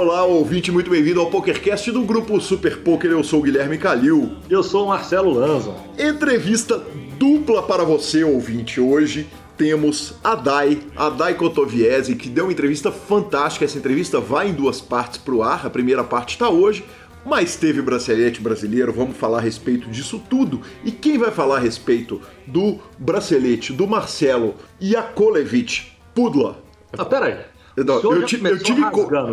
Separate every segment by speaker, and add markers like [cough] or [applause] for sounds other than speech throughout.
Speaker 1: Olá, ouvinte, muito bem-vindo ao PokerCast do grupo Super Poker. Eu sou o Guilherme Calil.
Speaker 2: Eu sou o Marcelo Lanza.
Speaker 1: Entrevista dupla para você, ouvinte. Hoje temos a Dai, a Dai Kotoviese, que deu uma entrevista fantástica. Essa entrevista vai em duas partes para o ar. A primeira parte está hoje, mas teve bracelete brasileiro, vamos falar a respeito disso tudo. E quem vai falar a respeito do bracelete do Marcelo Yakovlevich Pudla?
Speaker 2: Ah, peraí.
Speaker 1: Não, eu, ti, eu, tive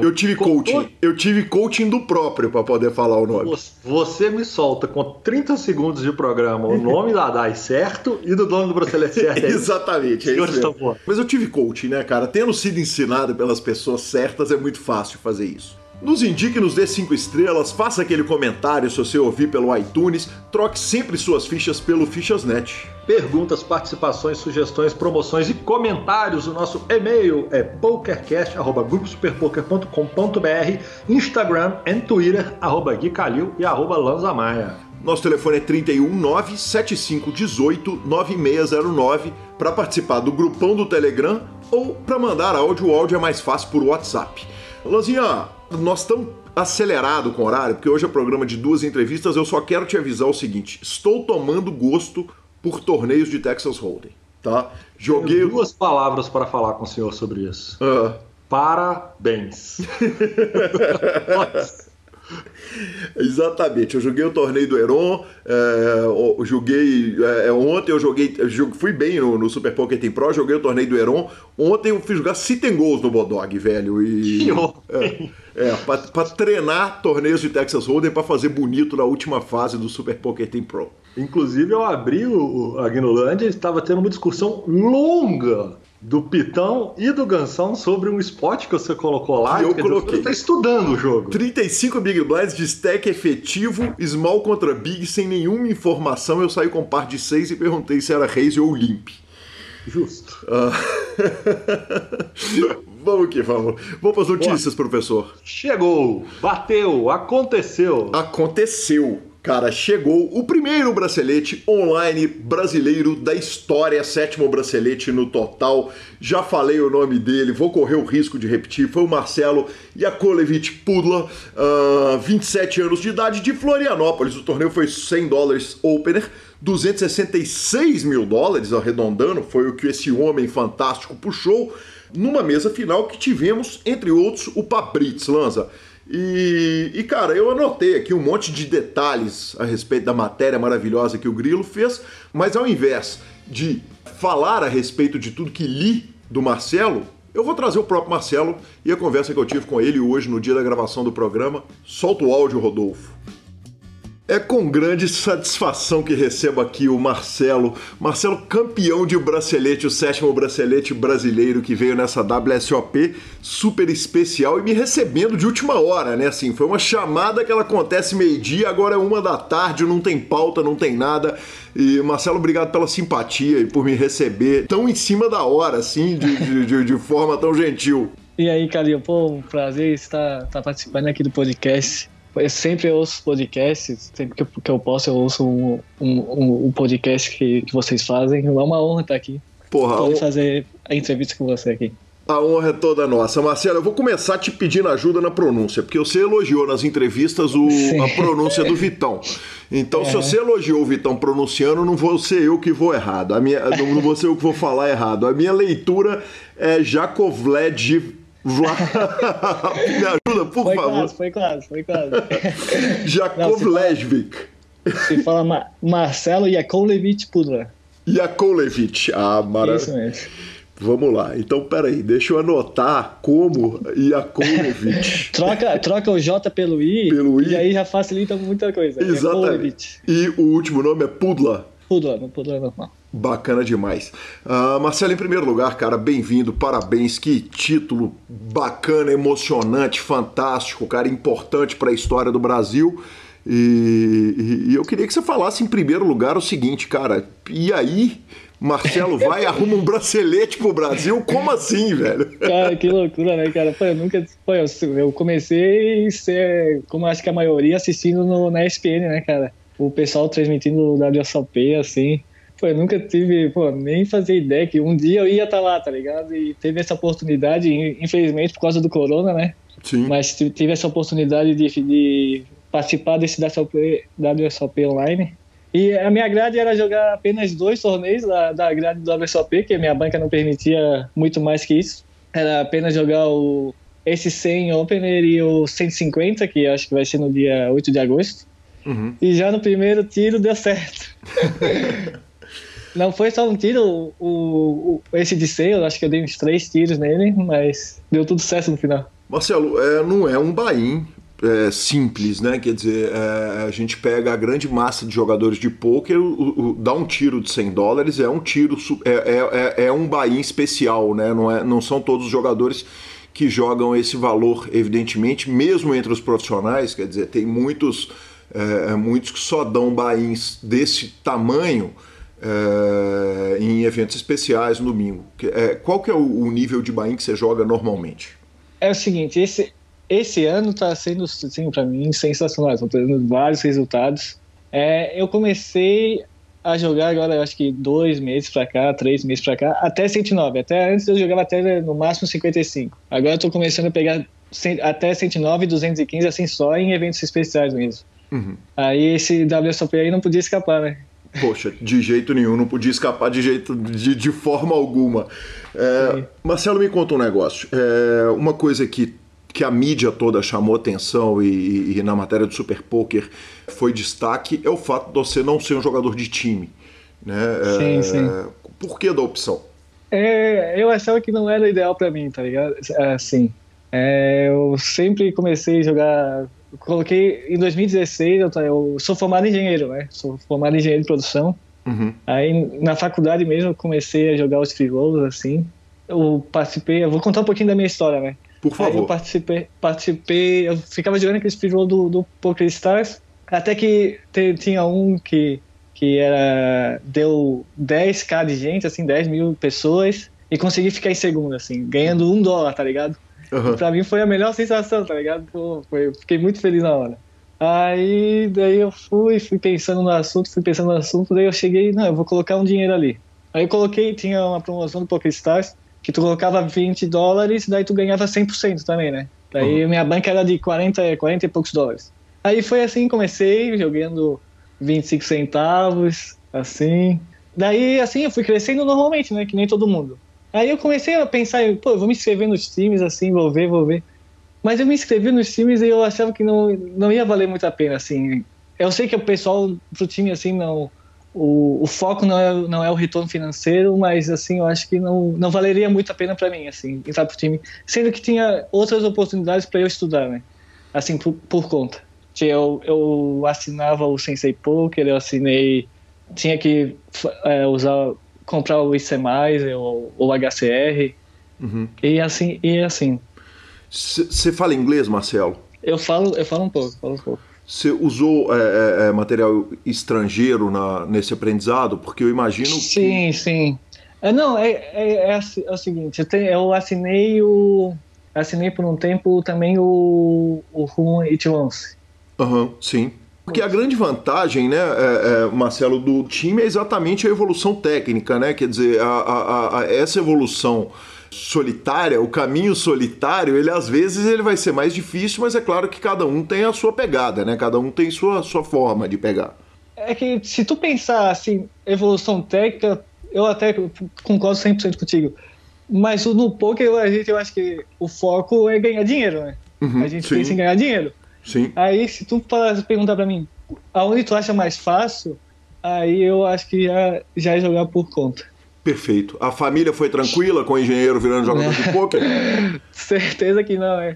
Speaker 1: eu tive coaching. Eu tive coaching do próprio para poder falar o nome.
Speaker 2: Você me solta com 30 segundos de programa o nome da DAI certo e do dono do bracelete certo.
Speaker 1: É [laughs] Exatamente, é isso Mas eu tive coaching, né, cara? Tendo sido ensinado pelas pessoas certas, é muito fácil fazer isso. Nos indique, nos dê 5 estrelas, faça aquele comentário se você ouvir pelo iTunes, troque sempre suas fichas pelo Fichasnet.
Speaker 2: Perguntas, participações, sugestões, promoções e comentários. O nosso e-mail é pokercast.gruposuperpoker.com.br, Instagram e Twitter, arroba Gui Calil e arroba Lanzamaia.
Speaker 1: Nosso telefone é 319 7518 9609 para participar do grupão do Telegram ou para mandar áudio. O áudio é mais fácil por WhatsApp. Lanzinha, nós estamos acelerado com o horário, porque hoje é programa de duas entrevistas. Eu só quero te avisar o seguinte: estou tomando gosto por torneios de Texas Hold'em, tá?
Speaker 2: Joguei Tenho duas palavras para falar com o senhor sobre isso. Uh. Parabéns. [laughs]
Speaker 1: Exatamente, eu joguei o torneio do Heron, é, eu joguei é, ontem eu joguei, fui bem no, no, Super Poker Team Pro, joguei o torneio do Heron. Ontem eu fui jogar sit and goals no Bodog, velho. E, é, é pra, pra, treinar torneios de Texas Hold'em para fazer bonito na última fase do Super Poker Team Pro.
Speaker 2: Inclusive eu abri o, a Gnolândia e estava tendo uma discussão longa do Pitão e do Gansão sobre um spot que você colocou lá.
Speaker 1: Eu coloquei.
Speaker 2: Você tá estudando o jogo.
Speaker 1: 35 Big Blinds de stack efetivo, small contra big, sem nenhuma informação. Eu saí com par de 6 e perguntei se era raise ou limp.
Speaker 2: Justo. Uh... [laughs]
Speaker 1: vamos que vamos. Vamos para as notícias, Boa. professor.
Speaker 2: Chegou, bateu, aconteceu.
Speaker 1: Aconteceu. Cara, chegou o primeiro bracelete online brasileiro da história, sétimo bracelete no total. Já falei o nome dele, vou correr o risco de repetir. Foi o Marcelo Yakovlevich Pudla, uh, 27 anos de idade, de Florianópolis. O torneio foi 100 dólares opener, 266 mil dólares, arredondando, foi o que esse homem fantástico puxou. Numa mesa final que tivemos, entre outros, o Pabritz Lanza. E, e, cara, eu anotei aqui um monte de detalhes a respeito da matéria maravilhosa que o Grilo fez, mas ao invés de falar a respeito de tudo que li do Marcelo, eu vou trazer o próprio Marcelo e a conversa que eu tive com ele hoje no dia da gravação do programa. Solta o áudio, Rodolfo. É com grande satisfação que recebo aqui o Marcelo. Marcelo, campeão de bracelete, o sétimo bracelete brasileiro que veio nessa WSOP super especial e me recebendo de última hora, né? Assim, foi uma chamada que ela acontece meio-dia, agora é uma da tarde, não tem pauta, não tem nada. E Marcelo, obrigado pela simpatia e por me receber tão em cima da hora, assim, de, de, de, de forma tão gentil.
Speaker 3: E aí, Calil, pô, um prazer estar, estar participando aqui do podcast eu sempre ouço podcasts, sempre que eu, que eu posso eu ouço um, um, um podcast que, que vocês fazem. É uma honra estar aqui.
Speaker 1: Porra,
Speaker 3: Poder fazer a entrevista com você aqui.
Speaker 1: A honra é toda nossa. Marcelo, eu vou começar te pedindo ajuda na pronúncia, porque você elogiou nas entrevistas o, a pronúncia do [laughs] Vitão. Então, é. se você elogiou o Vitão pronunciando, não vou ser eu que vou errado. A minha, não vou ser eu que vou falar errado. A minha leitura é Jakovled [laughs] Me ajuda, por
Speaker 3: foi
Speaker 1: favor.
Speaker 3: Quase, foi quase, foi quase. [laughs]
Speaker 1: Jakovlevich.
Speaker 3: Se fala Ma Marcelo Yakovlevich Pudra.
Speaker 1: Yakovlevich. Ah, maravilha. Isso mesmo. Vamos lá. Então, peraí, deixa eu anotar como Yakovlevich. [laughs]
Speaker 3: troca, troca o J pelo I, pelo I. E aí já facilita muita coisa.
Speaker 1: Exatamente. E o último nome é Pudla.
Speaker 3: Pudla, não Pudla normal.
Speaker 1: Bacana demais. Uh, Marcelo, em primeiro lugar, cara, bem-vindo, parabéns. Que título bacana, emocionante, fantástico, cara, importante para a história do Brasil. E, e, eu queria que você falasse em primeiro lugar o seguinte, cara. E aí, Marcelo vai e [laughs] arruma um bracelete pro Brasil? Como assim, velho?
Speaker 3: Cara, que loucura, né, cara? Pô, eu nunca. Pô, eu comecei a ser, como acho que a maioria, assistindo no, na ESPN, né, cara? O pessoal transmitindo o WSOP, assim. Eu nunca tive, pô, nem fazia ideia que um dia eu ia estar tá lá, tá ligado? E teve essa oportunidade, infelizmente por causa do corona, né?
Speaker 1: Sim.
Speaker 3: Mas tive essa oportunidade de, de participar desse WSOP, WSOP online. E a minha grade era jogar apenas dois torneios da, da grade do WSOP, que a minha banca não permitia muito mais que isso. Era apenas jogar o, esse 100 Opener e o 150, que acho que vai ser no dia 8 de agosto.
Speaker 1: Uhum.
Speaker 3: E já no primeiro tiro deu certo. [laughs] Não foi só um tiro, o, o, esse de seio, acho que eu dei uns três tiros nele, mas deu tudo certo no final.
Speaker 1: Marcelo, é, não é um bain é, simples, né? Quer dizer, é, a gente pega a grande massa de jogadores de pôquer, dá um tiro de 100 dólares, é um tiro, é, é, é, é um bain especial, né? Não, é, não são todos os jogadores que jogam esse valor, evidentemente, mesmo entre os profissionais, quer dizer, tem muitos, é, muitos que só dão bains desse tamanho é, em eventos especiais no domingo. É, qual que é o, nível de bain que você joga normalmente?
Speaker 3: É o seguinte, esse, esse ano está sendo, assim, para mim, sensacional. Estou tendo vários resultados. É, eu comecei a jogar agora, acho que dois meses para cá, três meses para cá, até 109. Até antes eu jogava até no máximo 55. Agora estou começando a pegar até 109 215, assim, só em eventos especiais mesmo.
Speaker 1: Uhum.
Speaker 3: Aí esse WSOP aí não podia escapar, né?
Speaker 1: Poxa, de jeito nenhum, não podia escapar de jeito de, de forma alguma. É, Marcelo, me conta um negócio. É, uma coisa que, que a mídia toda chamou atenção e, e, na matéria do Super Poker foi destaque é o fato de você não ser um jogador de time. Né?
Speaker 3: É, sim, sim.
Speaker 1: Por que da opção?
Speaker 3: É, eu achava que não era ideal para mim, tá ligado? Assim, é, eu sempre comecei a jogar coloquei em 2016, eu, eu, sou formado em engenheiro, né? Sou formado em engenheiro de produção.
Speaker 1: Uhum.
Speaker 3: Aí na faculdade mesmo eu comecei a jogar os free rolls, assim. Eu participei, eu vou contar um pouquinho da minha história, né?
Speaker 1: Por favor.
Speaker 3: Aí eu participei, participei, eu ficava jogando aqueles free rolls do, do Poker Stars, até que te, tinha um que, que era, deu 10k de gente, assim, 10 mil pessoas, e consegui ficar em segundo, assim, ganhando um dólar, tá ligado?
Speaker 1: Uhum.
Speaker 3: Pra mim foi a melhor sensação, tá ligado? Pô, foi, fiquei muito feliz na hora. Aí, daí eu fui, fui pensando no assunto, fui pensando no assunto, daí eu cheguei, não, eu vou colocar um dinheiro ali. Aí eu coloquei, tinha uma promoção do PokerStars, que tu colocava 20 dólares, daí tu ganhava 100% também, né? Daí uhum. minha banca era de 40, 40 e poucos dólares. Aí foi assim, comecei jogando 25 centavos, assim. Daí, assim, eu fui crescendo normalmente, né? Que nem todo mundo. Aí eu comecei a pensar, pô, eu vou me inscrever nos times, assim, vou ver, vou ver. Mas eu me inscrevi nos times e eu achava que não, não ia valer muito a pena, assim. Eu sei que o pessoal pro time, assim, não... O, o foco não é, não é o retorno financeiro, mas, assim, eu acho que não, não valeria muito a pena para mim, assim, entrar pro time. Sendo que tinha outras oportunidades para eu estudar, né? Assim, por, por conta. Eu, eu assinava o Sensei Poker, eu assinei... Tinha que é, usar comprar o IC+, ou o HCR,
Speaker 1: uhum.
Speaker 3: e assim, e assim.
Speaker 1: Você fala inglês, Marcelo?
Speaker 3: Eu falo, eu falo um pouco, falo um pouco.
Speaker 1: Você usou é, é, é, material estrangeiro na, nesse aprendizado? Porque eu imagino
Speaker 3: Sim,
Speaker 1: que...
Speaker 3: sim. É, não, é, é, é, é o seguinte, eu, tenho, eu assinei o... Assinei por um tempo também o, o RUM 811.
Speaker 1: Aham, uhum, sim. Porque a grande vantagem, né, é, é, Marcelo, do time é exatamente a evolução técnica, né? Quer dizer, a, a, a, essa evolução solitária, o caminho solitário, ele às vezes ele vai ser mais difícil, mas é claro que cada um tem a sua pegada, né? Cada um tem sua, sua forma de pegar.
Speaker 3: É que se tu pensar assim, evolução técnica, eu até concordo 100% contigo. Mas no poker, a gente, eu acho que o foco é ganhar dinheiro, né?
Speaker 1: Uhum,
Speaker 3: a gente sim. pensa em ganhar dinheiro.
Speaker 1: Sim.
Speaker 3: Aí, se tu perguntar pra mim aonde tu acha mais fácil, aí eu acho que já, já é jogar por conta.
Speaker 1: Perfeito. A família foi tranquila com o engenheiro virando jogador de [laughs] pôquer?
Speaker 3: Certeza que não, é.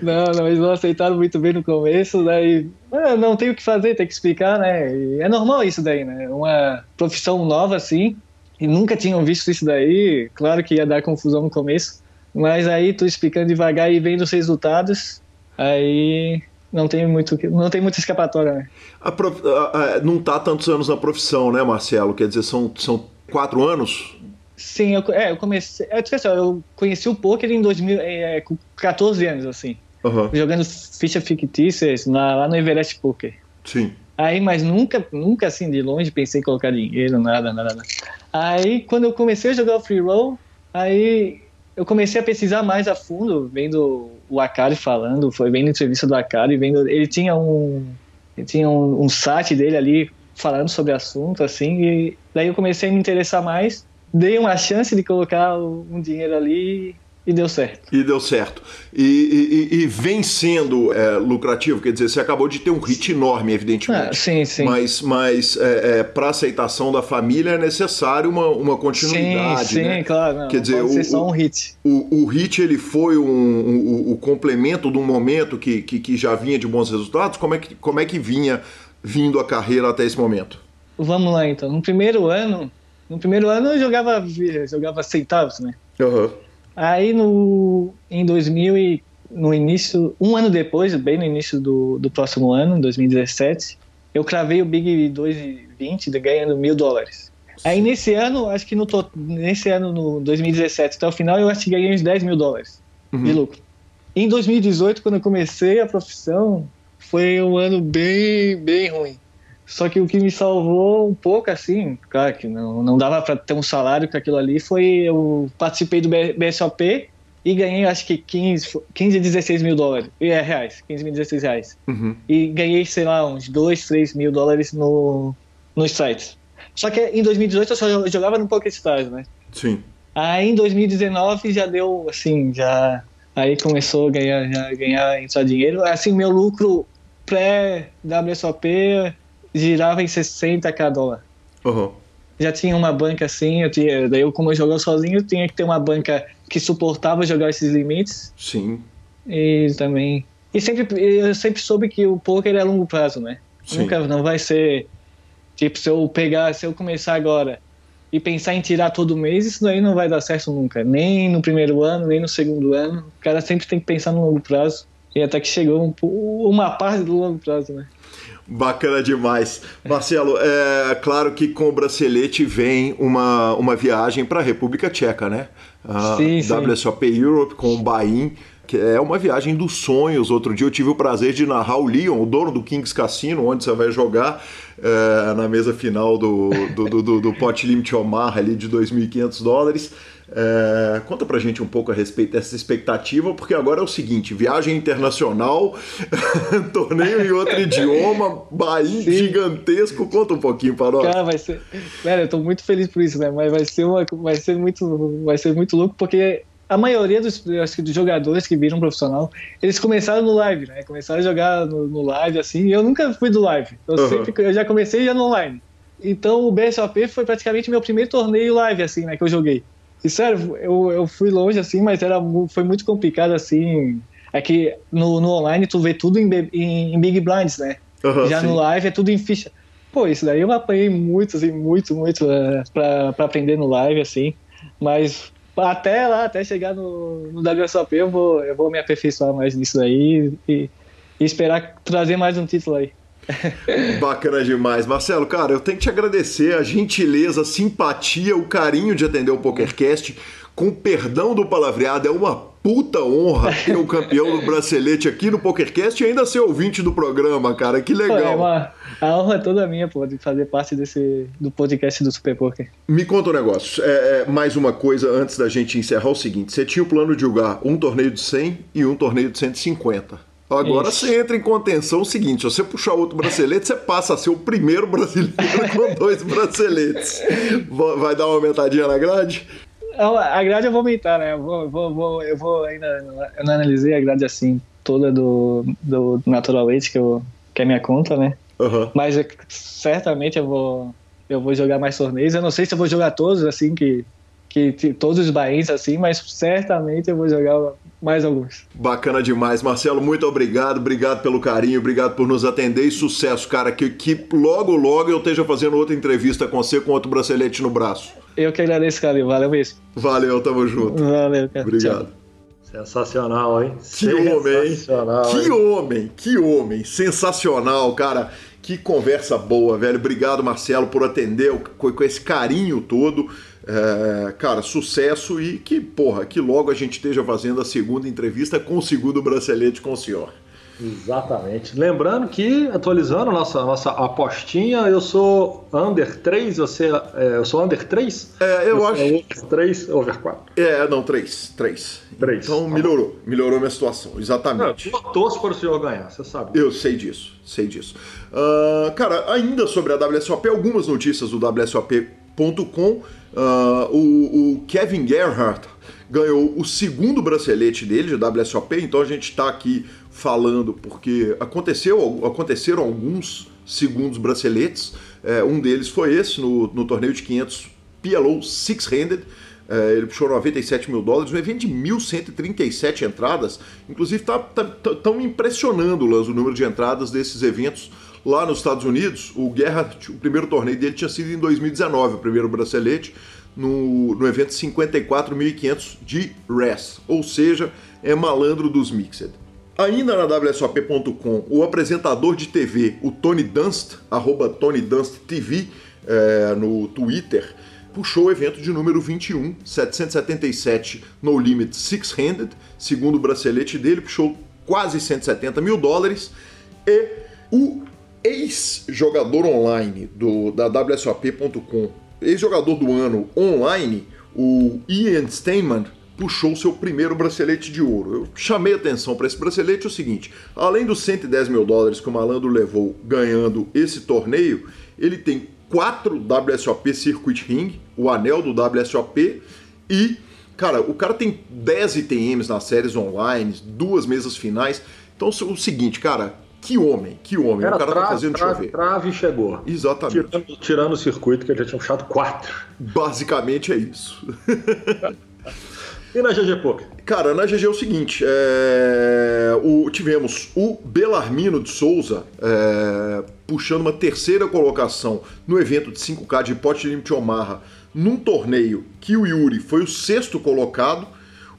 Speaker 3: Não, não, eles não aceitaram muito bem no começo, daí ah, não tem o que fazer, tem que explicar, né? E é normal isso daí, né? Uma profissão nova assim, e nunca tinham visto isso daí, claro que ia dar confusão no começo, mas aí tu explicando devagar e vendo os resultados, aí não tem muito não tem muita escapatória né?
Speaker 1: prof... não está tantos anos na profissão né Marcelo quer dizer são, são quatro anos
Speaker 3: sim eu, é, eu comecei é, assim, eu conheci o poker em 2000 é, com 14 anos assim
Speaker 1: uhum.
Speaker 3: jogando fichas fictícias na, lá no Everest Poker
Speaker 1: sim
Speaker 3: Aí, mas nunca, nunca assim de longe pensei em colocar dinheiro, nada, nada, nada. Aí, quando eu comecei a jogar o free roll, aí eu comecei a pesquisar mais a fundo, vendo o Akari falando, foi vendo entrevista do Akari, vendo ele tinha um ele tinha um, um site dele ali falando sobre assunto, assim, e daí eu comecei a me interessar mais, dei uma chance de colocar um dinheiro ali e deu certo.
Speaker 1: E deu certo. E, e, e vem sendo é, lucrativo, quer dizer, você acabou de ter um hit enorme, evidentemente.
Speaker 3: Ah, sim, sim.
Speaker 1: Mas, mas é, é, para aceitação da família é necessário uma, uma continuidade.
Speaker 3: Sim, sim,
Speaker 1: né?
Speaker 3: claro. Não,
Speaker 1: quer dizer,
Speaker 3: pode ser
Speaker 1: o,
Speaker 3: só um hit.
Speaker 1: O, o hit ele foi um, um, o complemento de um momento que, que, que já vinha de bons resultados? Como é que, como é que vinha vindo a carreira até esse momento?
Speaker 3: Vamos lá então. No primeiro ano, no primeiro ano eu jogava, jogava centavos, né?
Speaker 1: Uhum.
Speaker 3: Aí no, em 2000 e no início, um ano depois, bem no início do, do próximo ano, 2017, eu cravei o Big 220 ganhando mil dólares. Aí nesse ano, acho que no nesse ano, no 2017 até o final, eu acho que ganhei uns 10 mil dólares uhum. de lucro. Em 2018, quando eu comecei a profissão, foi um ano bem, bem ruim. Só que o que me salvou um pouco, assim, claro que não, não dava para ter um salário com aquilo ali, foi eu participei do BSOP e ganhei acho que 15, 15 16 mil dólares, é, reais, 15 mil, 16 reais.
Speaker 1: Uhum.
Speaker 3: E ganhei, sei lá, uns 2, 3 mil dólares no, nos sites. Só que em 2018 eu só jogava no PokerStars, né?
Speaker 1: Sim.
Speaker 3: Aí em 2019 já deu, assim, já... Aí começou a ganhar, já ganhar, entrar dinheiro. Assim, meu lucro pré-WSOP girava em 60k dólar.
Speaker 1: Uhum.
Speaker 3: Já tinha uma banca assim, eu tinha, daí eu, como eu jogava sozinho, eu tinha que ter uma banca que suportava jogar esses limites.
Speaker 1: Sim.
Speaker 3: E também. E sempre, eu sempre soube que o poker é a longo prazo, né?
Speaker 1: Sim.
Speaker 3: Nunca não vai ser. Tipo, se eu pegar, se eu começar agora e pensar em tirar todo mês, isso daí não vai dar certo nunca. Nem no primeiro ano, nem no segundo ano. O cara sempre tem que pensar no longo prazo. E até que chegou um, uma parte do longo prazo, né?
Speaker 1: Bacana demais. Marcelo, é claro que com o bracelete vem uma, uma viagem para a República Tcheca, né?
Speaker 3: A sim,
Speaker 1: WSOP sim. Europe com o Bahia, que é uma viagem dos sonhos. Outro dia eu tive o prazer de narrar o Leon, o dono do Kings Cassino, onde você vai jogar é, na mesa final do, do, do, do, do Pot Limit Omar ali de 2.500 dólares. É, conta pra gente um pouco a respeito dessa expectativa, porque agora é o seguinte: viagem internacional, [laughs] torneio em outro [laughs] idioma, Bahia Sim. gigantesco. Conta um pouquinho para nós.
Speaker 3: Cara, vai ser. Velho, eu tô muito feliz por isso, né? Mas vai ser, uma, vai ser, muito, vai ser muito louco, porque a maioria dos, acho que dos jogadores que viram profissional, eles começaram no live, né? Começaram a jogar no, no live, assim. Eu nunca fui do live. Eu, uhum. sempre, eu já comecei já no online. Então o BSOP foi praticamente meu primeiro torneio live, assim, né? Que eu joguei. E sério, eu, eu fui longe assim, mas era, foi muito complicado assim. É que no, no online tu vê tudo em, em, em Big Blinds, né?
Speaker 1: Uhum,
Speaker 3: Já
Speaker 1: sim.
Speaker 3: no live é tudo em ficha. Pô, isso daí eu apanhei muito, assim, muito, muito uh, pra, pra aprender no live, assim. Mas até lá, até chegar no, no WSOP, eu vou, eu vou me aperfeiçoar mais nisso aí e, e esperar trazer mais um título aí. [laughs]
Speaker 1: Bacana demais. Marcelo, cara, eu tenho que te agradecer a gentileza, a simpatia, o carinho de atender o PokerCast. Com perdão do palavreado, é uma puta honra ter o campeão do bracelete aqui no PokerCast e ainda ser ouvinte do programa, cara. Que legal.
Speaker 3: é uma, a honra é toda minha, pô, de fazer parte desse, do podcast do Super Poker.
Speaker 1: Me conta um negócio. É, é, mais uma coisa antes da gente encerrar: o seguinte: você tinha o plano de jogar um torneio de 100 e um torneio de 150. Agora Isso. você entra em contenção o seguinte: se você puxar outro bracelete, você passa a ser o primeiro brasileiro [laughs] com dois braceletes. Vai dar uma aumentadinha na grade?
Speaker 3: A grade eu vou aumentar, né? Eu vou, vou, vou, eu vou ainda. Eu não analisei a grade assim, toda do, do Natural Weight, que, eu, que é minha conta, né?
Speaker 1: Uhum.
Speaker 3: Mas eu, certamente eu vou, eu vou jogar mais torneios. Eu não sei se eu vou jogar todos, assim, que, que, que todos os bains, assim, mas certamente eu vou jogar mais alguns.
Speaker 1: Bacana demais. Marcelo, muito obrigado. Obrigado pelo carinho, obrigado por nos atender e sucesso, cara. Que, que logo, logo eu esteja fazendo outra entrevista com você com outro bracelete no braço.
Speaker 3: Eu que agradeço, cara. Valeu mesmo.
Speaker 1: Valeu, tamo junto.
Speaker 3: Valeu, cara.
Speaker 1: Obrigado.
Speaker 3: Tchau.
Speaker 2: Sensacional, hein?
Speaker 1: Que homem, hein? Que homem, que homem. Sensacional, cara. Que conversa boa, velho. Obrigado, Marcelo, por atender com esse carinho todo. É, cara, sucesso e que, porra, que logo a gente esteja fazendo a segunda entrevista com o segundo bracelete com o senhor.
Speaker 2: Exatamente. Lembrando que, atualizando nossa, nossa apostinha, eu sou under 3, você. É, eu sou under 3?
Speaker 1: É, eu acho.
Speaker 2: Over 3, over 4.
Speaker 1: É, não, 3. 3.
Speaker 2: 3.
Speaker 1: Então
Speaker 2: Tá
Speaker 1: melhorou. Melhorou minha situação,
Speaker 2: Não,
Speaker 1: exatamente.
Speaker 2: eu torço para o senhor ganhar, você sabe.
Speaker 1: Eu sei disso, sei disso. Ah, cara, ainda sobre a WSOP, algumas notícias do WSOP.com. Ah, o, o Kevin Gerhardt ganhou o segundo bracelete dele de WSOP, então a gente está aqui falando porque aconteceu, aconteceram alguns segundos braceletes. É, um deles foi esse no, no torneio de 500 PLO Six-Handed. É, ele puxou 97 mil dólares, um evento de 1.137 entradas. Inclusive, tá, tá, tá- tão impressionando Lanz, o número de entradas desses eventos lá nos Estados Unidos. O Gerhardt, o primeiro torneio dele tinha sido em 2019, o primeiro bracelete, no, no evento 54.500 de RES, ou seja, é malandro dos Mixed. Ainda na WSOP.com, o apresentador de TV, o Tony Dunst, arroba Tony Dunst TV, é, no Twitter, puxou o evento de número 21, 777 No Limit Six-Handed, segundo o bracelete dele, puxou quase 170 mil dólares, e o ex-jogador online do, da WSOP.com, ex-jogador do ano online, o Ian Steinman, puxou seu primeiro bracelete de ouro. Eu chamei atenção para esse bracelete é o seguinte: além dos 110 mil dólares que o malandro levou ganhando esse torneio, ele tem quatro WSOP Circuit Ring, o anel do WSOP e Cara, o cara tem 10 ITMs nas séries online, duas mesas finais. Então, o seguinte, cara, que homem, que homem.
Speaker 2: Era
Speaker 1: o cara
Speaker 2: trave,
Speaker 1: tá fazendo
Speaker 2: trave,
Speaker 1: chover.
Speaker 2: trave chegou.
Speaker 1: Exatamente.
Speaker 2: Tirando, tirando o circuito, que ele já tinha puxado 4.
Speaker 1: Basicamente é isso. [laughs]
Speaker 2: E na GG Poker?
Speaker 1: Cara, na GG é o seguinte: é, o- tivemos o Belarmino de Souza é, puxando uma terceira colocação no evento de 5K de Pot Limit Omaha, num torneio que o Yuri foi o sexto colocado.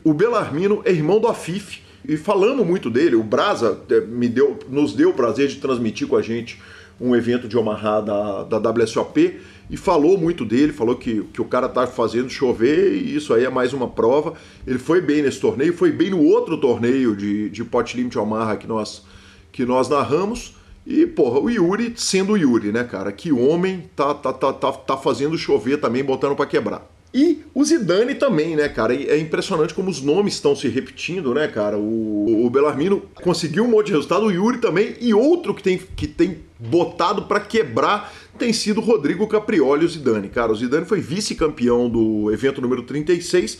Speaker 1: O Belarmino é irmão do Afif. E falando muito dele, o Brasa é, me deu, nos deu o prazer de transmitir com a gente um evento de Omaha da, da WSOP e falou muito dele, falou que, que o cara tá fazendo chover e isso aí é mais uma prova. Ele foi bem nesse torneio, foi bem no outro torneio de, de Pot Limit Omaha que nós, que nós narramos. E, porra, o Yuri sendo o Yuri, né, cara? Que homem tá, tá, tá, tá, tá fazendo chover também, botando pra quebrar. E o Zidane também, né, cara? E É impressionante como os nomes estão se repetindo, né, cara? O, o Belarmino conseguiu um monte de resultado, o Yuri também, e outro que tem, que tem botado pra quebrar tem sido Rodrigo Caprioli, o Zidane. Cara, o Zidane foi vice-campeão do evento número 36,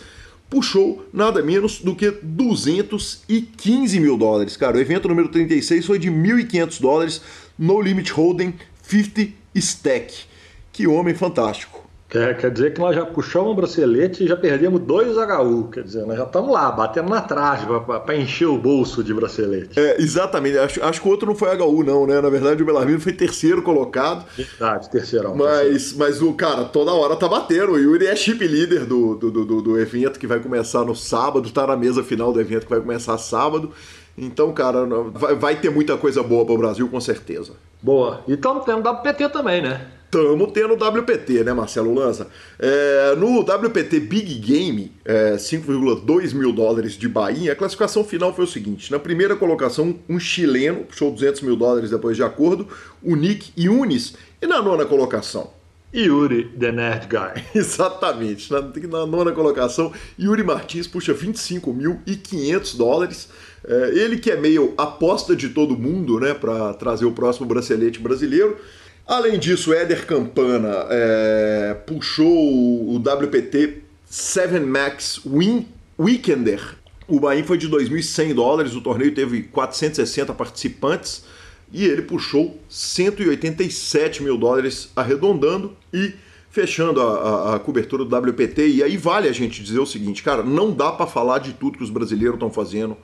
Speaker 1: puxou nada menos do que 215 mil dólares. Cara, o evento número 36 foi de 1.500 dólares, no limit holding 50 stack. Que homem fantástico.
Speaker 2: Quer, quer dizer que nós já puxamos o bracelete e já perdemos dois HU. Quer dizer, nós já estamos lá, batendo na trave para encher o bolso de bracelete.
Speaker 1: É, exatamente. Acho, acho que o outro não foi HU, não, né? Na verdade, o Belarmino foi terceiro colocado.
Speaker 2: Verdade, terceirão. terceirão.
Speaker 1: Mas, mas o cara, toda hora tá batendo. O Yuri é chip líder do, do, do, do evento que vai começar no sábado, tá na mesa final do evento que vai começar sábado. Então, cara, vai, vai ter muita coisa boa pro Brasil, com certeza.
Speaker 2: Boa. E estamos tendo WPT também, né?
Speaker 1: Tamo tendo WPT, né, Marcelo Lanza? É, no WPT Big Game, é, 5,2 mil dólares de Bahia, a classificação final foi o seguinte: na primeira colocação, um chileno, puxou 200 mil dólares depois de acordo, o Nick Yunis, e na nona colocação,
Speaker 2: Yuri, the Nerd Guy. [laughs]
Speaker 1: Exatamente. Na, na nona colocação, Yuri Martins puxa 25.500 dólares. É, ele que é meio aposta de todo mundo, né, para trazer o próximo bracelete brasileiro. Além disso, Éder Campana é, puxou o WPT 7 Max Win Weekender. O Bahia foi de 2.100 dólares, o torneio teve 460 participantes e ele puxou 187 mil dólares arredondando e fechando a, a, a, cobertura do WPT. E aí vale a gente dizer o seguinte, cara, não dá para falar de tudo que os brasileiros estão fazendo.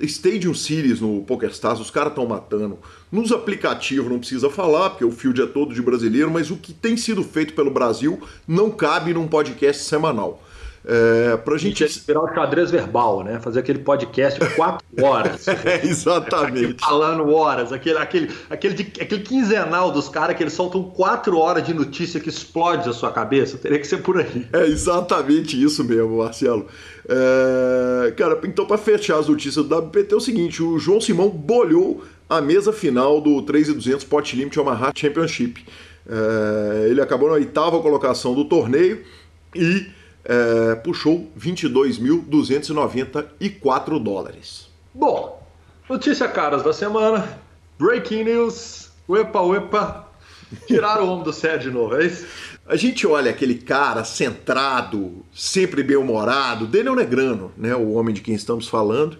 Speaker 1: Stadium Series no PokerStars, os caras estão matando. Nos aplicativos não precisa falar, porque o field é todo de brasileiro, mas o que tem sido feito pelo Brasil não cabe num podcast semanal. É, pra gente.
Speaker 2: Virar o xadrez verbal, né? Fazer aquele podcast quatro [laughs] horas.
Speaker 1: é, exatamente.
Speaker 2: falando horas, aquele, aquele, aquele, de, aquele quinzenal dos caras que eles soltam quatro horas de notícia que explode a sua cabeça. Teria que ser por aí.
Speaker 1: É exatamente isso mesmo, Marcelo. É, cara, então para fechar as notícias do WPT é o seguinte: o João Simão bolhou a mesa final do 3,200 Pot Limit Omaha Championship. É, ele acabou na oitava colocação do torneio e é, puxou 22.294 dólares.
Speaker 2: Bom, notícia caras da semana. Breaking news. Uepa, uepa. Tiraram o homem do sério de novo, é isso?
Speaker 1: A gente olha aquele cara centrado, sempre bem-humorado, Daniel Negrano, né, o homem de quem estamos falando.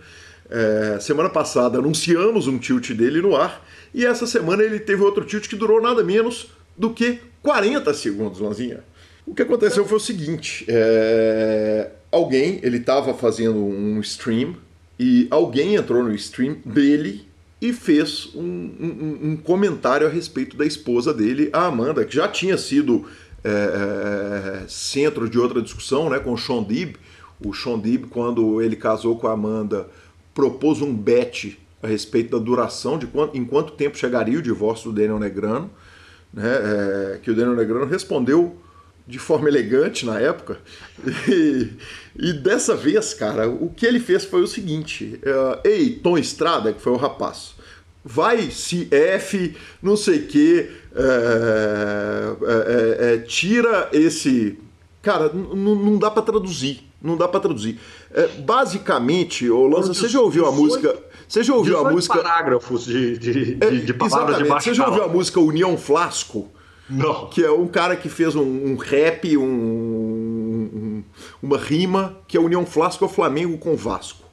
Speaker 1: É, semana passada anunciamos um tilt dele no ar e essa semana ele teve outro tilt que durou nada menos do que 40 segundos, Lanzinha. O que aconteceu foi o seguinte: é... alguém, ele estava fazendo um stream e alguém entrou no stream dele e fez um, um, um, comentário a respeito da esposa dele, a Amanda, que já tinha sido é, é, centro de outra discussão né, com o Sean Dib. O Sean Dib, quando ele casou com a Amanda, propôs um bet a respeito da duração, de quanto, em quanto tempo chegaria o divórcio do Daniel Negrano, né, é, que o Daniel Negrano respondeu de forma elegante na época. E, e, dessa vez, cara, o que ele fez foi o seguinte: uh, Ei, Tom Estrada, que foi o rapaz, vai se F, não sei o que, é, é, é, tira esse. Cara, não dá para traduzir. Não dá para traduzir. basicamente, ô Lança, você já ouviu a música. Você já ouviu a música.
Speaker 2: parágrafos de, de, de, de palavras de
Speaker 1: Você já ouviu a música União Flasco?
Speaker 2: Não.
Speaker 1: Que é um cara que fez um, um rap, um, um, uma rima, que é União Flasco Flamengo com Vasco,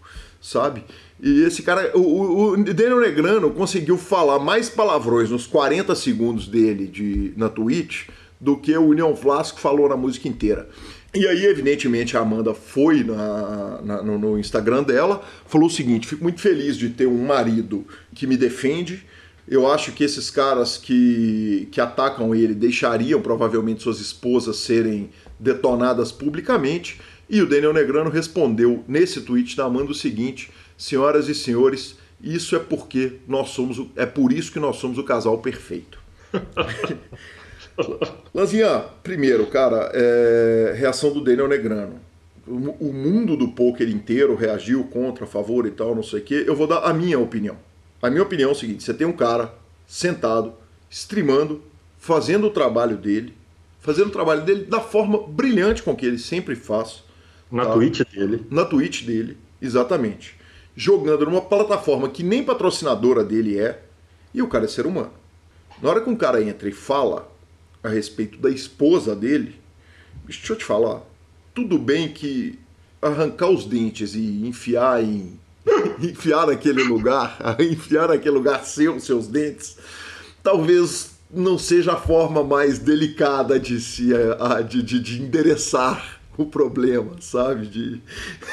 Speaker 1: sabe? E esse cara, o, o Daniel Negrano conseguiu falar mais palavrões nos 40 segundos dele de, na Twitch do que o União Flasco falou na música inteira. E aí, evidentemente, a Amanda foi na, na, no, no Instagram dela, falou o seguinte: fico muito feliz de ter um marido que me defende, eu acho que esses caras que, que atacam ele deixariam provavelmente suas esposas serem detonadas publicamente. E o Daniel Negrano respondeu nesse tweet da Amanda o seguinte: Senhoras e senhores, isso é porque nós somos o, é por isso que nós somos o casal perfeito. [laughs] Lanzinha, primeiro, cara, é, reação do Daniel Negrano. O, o mundo do poker inteiro reagiu contra, a favor e tal, não sei o quê. Eu vou dar a minha opinião. A minha opinião é o seguinte: você tem um cara sentado, streamando, fazendo o trabalho dele, fazendo o trabalho dele da forma brilhante com que ele sempre faz.
Speaker 2: Na tá? Twitch dele.
Speaker 1: Na Twitch dele, exatamente. Jogando numa plataforma que nem patrocinadora dele é, e o cara é ser humano. Na hora que um cara entra e fala a respeito da esposa dele, deixa eu te falar, tudo bem que arrancar os dentes e enfiar em [laughs] enfiar naquele lugar, [laughs] enfiar naquele lugar seu, seus dentes, talvez não seja a forma mais delicada de se de, de, de endereçar o problema, sabe? De,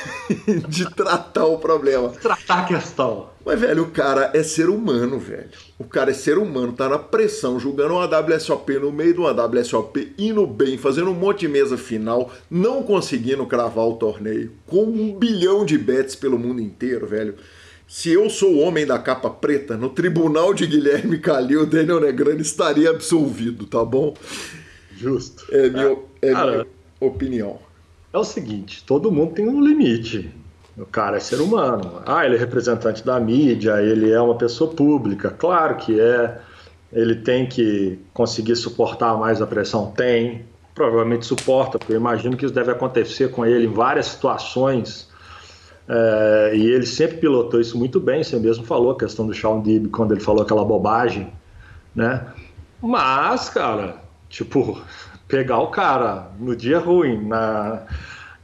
Speaker 1: [laughs] de tratar o problema.
Speaker 2: Tratar a questão.
Speaker 1: Mas, velho, o cara é ser humano, velho. O cara é ser humano, tá na pressão, jogando uma WSOP no meio de uma WSOP, indo bem, fazendo um monte de mesa final, não conseguindo cravar o torneio, com um bilhão de bets pelo mundo inteiro, velho. Se eu sou o homem da capa preta, no tribunal de Guilherme Calil, Daniel Negrano estaria absolvido, tá bom?
Speaker 2: Justo.
Speaker 1: É minha, é minha opinião
Speaker 2: é o seguinte: todo mundo tem um limite. O cara é ser humano. Ah, ele é representante da mídia, ele é uma pessoa pública. Claro que é. Ele tem que conseguir suportar mais a pressão? Tem. Provavelmente suporta, porque eu imagino que isso deve acontecer com ele em várias situações. É, e ele sempre pilotou isso muito bem. Você mesmo falou a questão do Sean Dib quando ele falou aquela bobagem, né? Mas, cara, tipo, [laughs] pegar o cara no dia ruim, na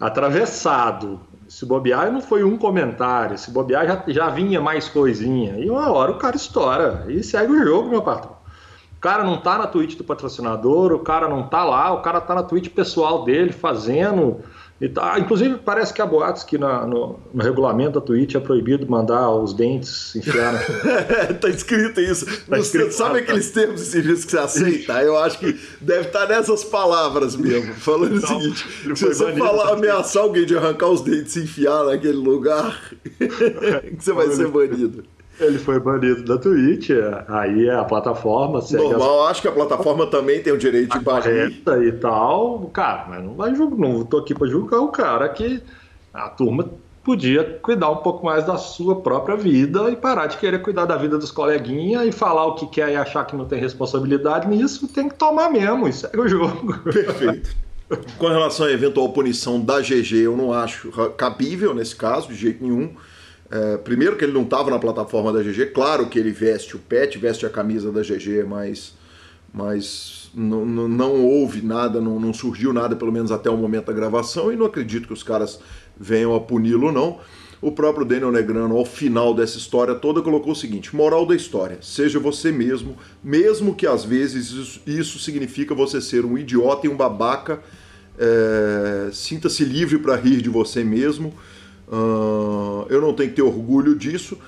Speaker 2: atravessado. Se bobear, não foi um comentário. Se bobear, já, já vinha mais coisinha. E uma hora o cara estoura. E segue o jogo, meu patrão. O cara não tá na Twitch do patrocinador, o cara não tá lá, o cara tá na Twitch pessoal dele fazendo tá, inclusive, parece que há boatos que na, no, no, regulamento da Twitch é proibido mandar os dentes enfiar. [laughs]
Speaker 1: tá escrito isso. Tá escrito, sabe ah, aqueles termos e serviços que você aceita? Eu acho que deve estar tá nessas palavras mesmo. [laughs] Falando então, o seguinte: se você falar, ameaçar alguém de arrancar os dentes e enfiar naquele lugar, [laughs] você vai ser banido.
Speaker 2: Ele foi banido da Twitch, aí a plataforma
Speaker 1: Normal, as... acho que a plataforma também tem o direito de banir.
Speaker 2: e tal, cara, mas não vai julgar, não tô aqui para julgar o cara que a turma podia cuidar um pouco mais da sua própria vida e parar de querer cuidar da vida dos coleguinhas e falar o que quer e achar que não tem responsabilidade nisso, tem que tomar mesmo, isso é o jogo.
Speaker 1: Perfeito. [laughs] Com relação à eventual punição da GG, eu não acho cabível nesse caso, de jeito nenhum. É, primeiro que ele não estava na plataforma da GG, claro que ele veste o pet, veste a camisa da GG, mas, mas não, houve nada, não, não, surgiu nada, pelo menos até o momento da gravação, e não acredito que os caras venham a puni-lo, não. O próprio Daniel Negrano, ao final dessa história toda, colocou o seguinte: moral da história, seja você mesmo, mesmo que às vezes isso, isso significa você ser um idiota e um babaca, é, sinta-se livre para rir de você mesmo. Uh, eu não tenho que ter orgulho disso,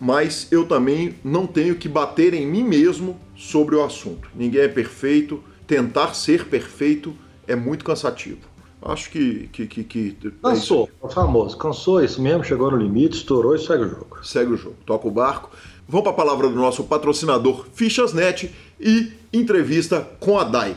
Speaker 1: mas eu também não tenho que bater em mim mesmo sobre o assunto. Ninguém é perfeito, tentar ser perfeito é muito cansativo. Acho que. que, que, que
Speaker 2: é Cansou, é famoso. Cansou isso mesmo, chegou no limite, estourou e segue o jogo.
Speaker 1: Segue o jogo, toca o barco. Vamos para a palavra do nosso patrocinador Fichasnet e entrevista com a DAI.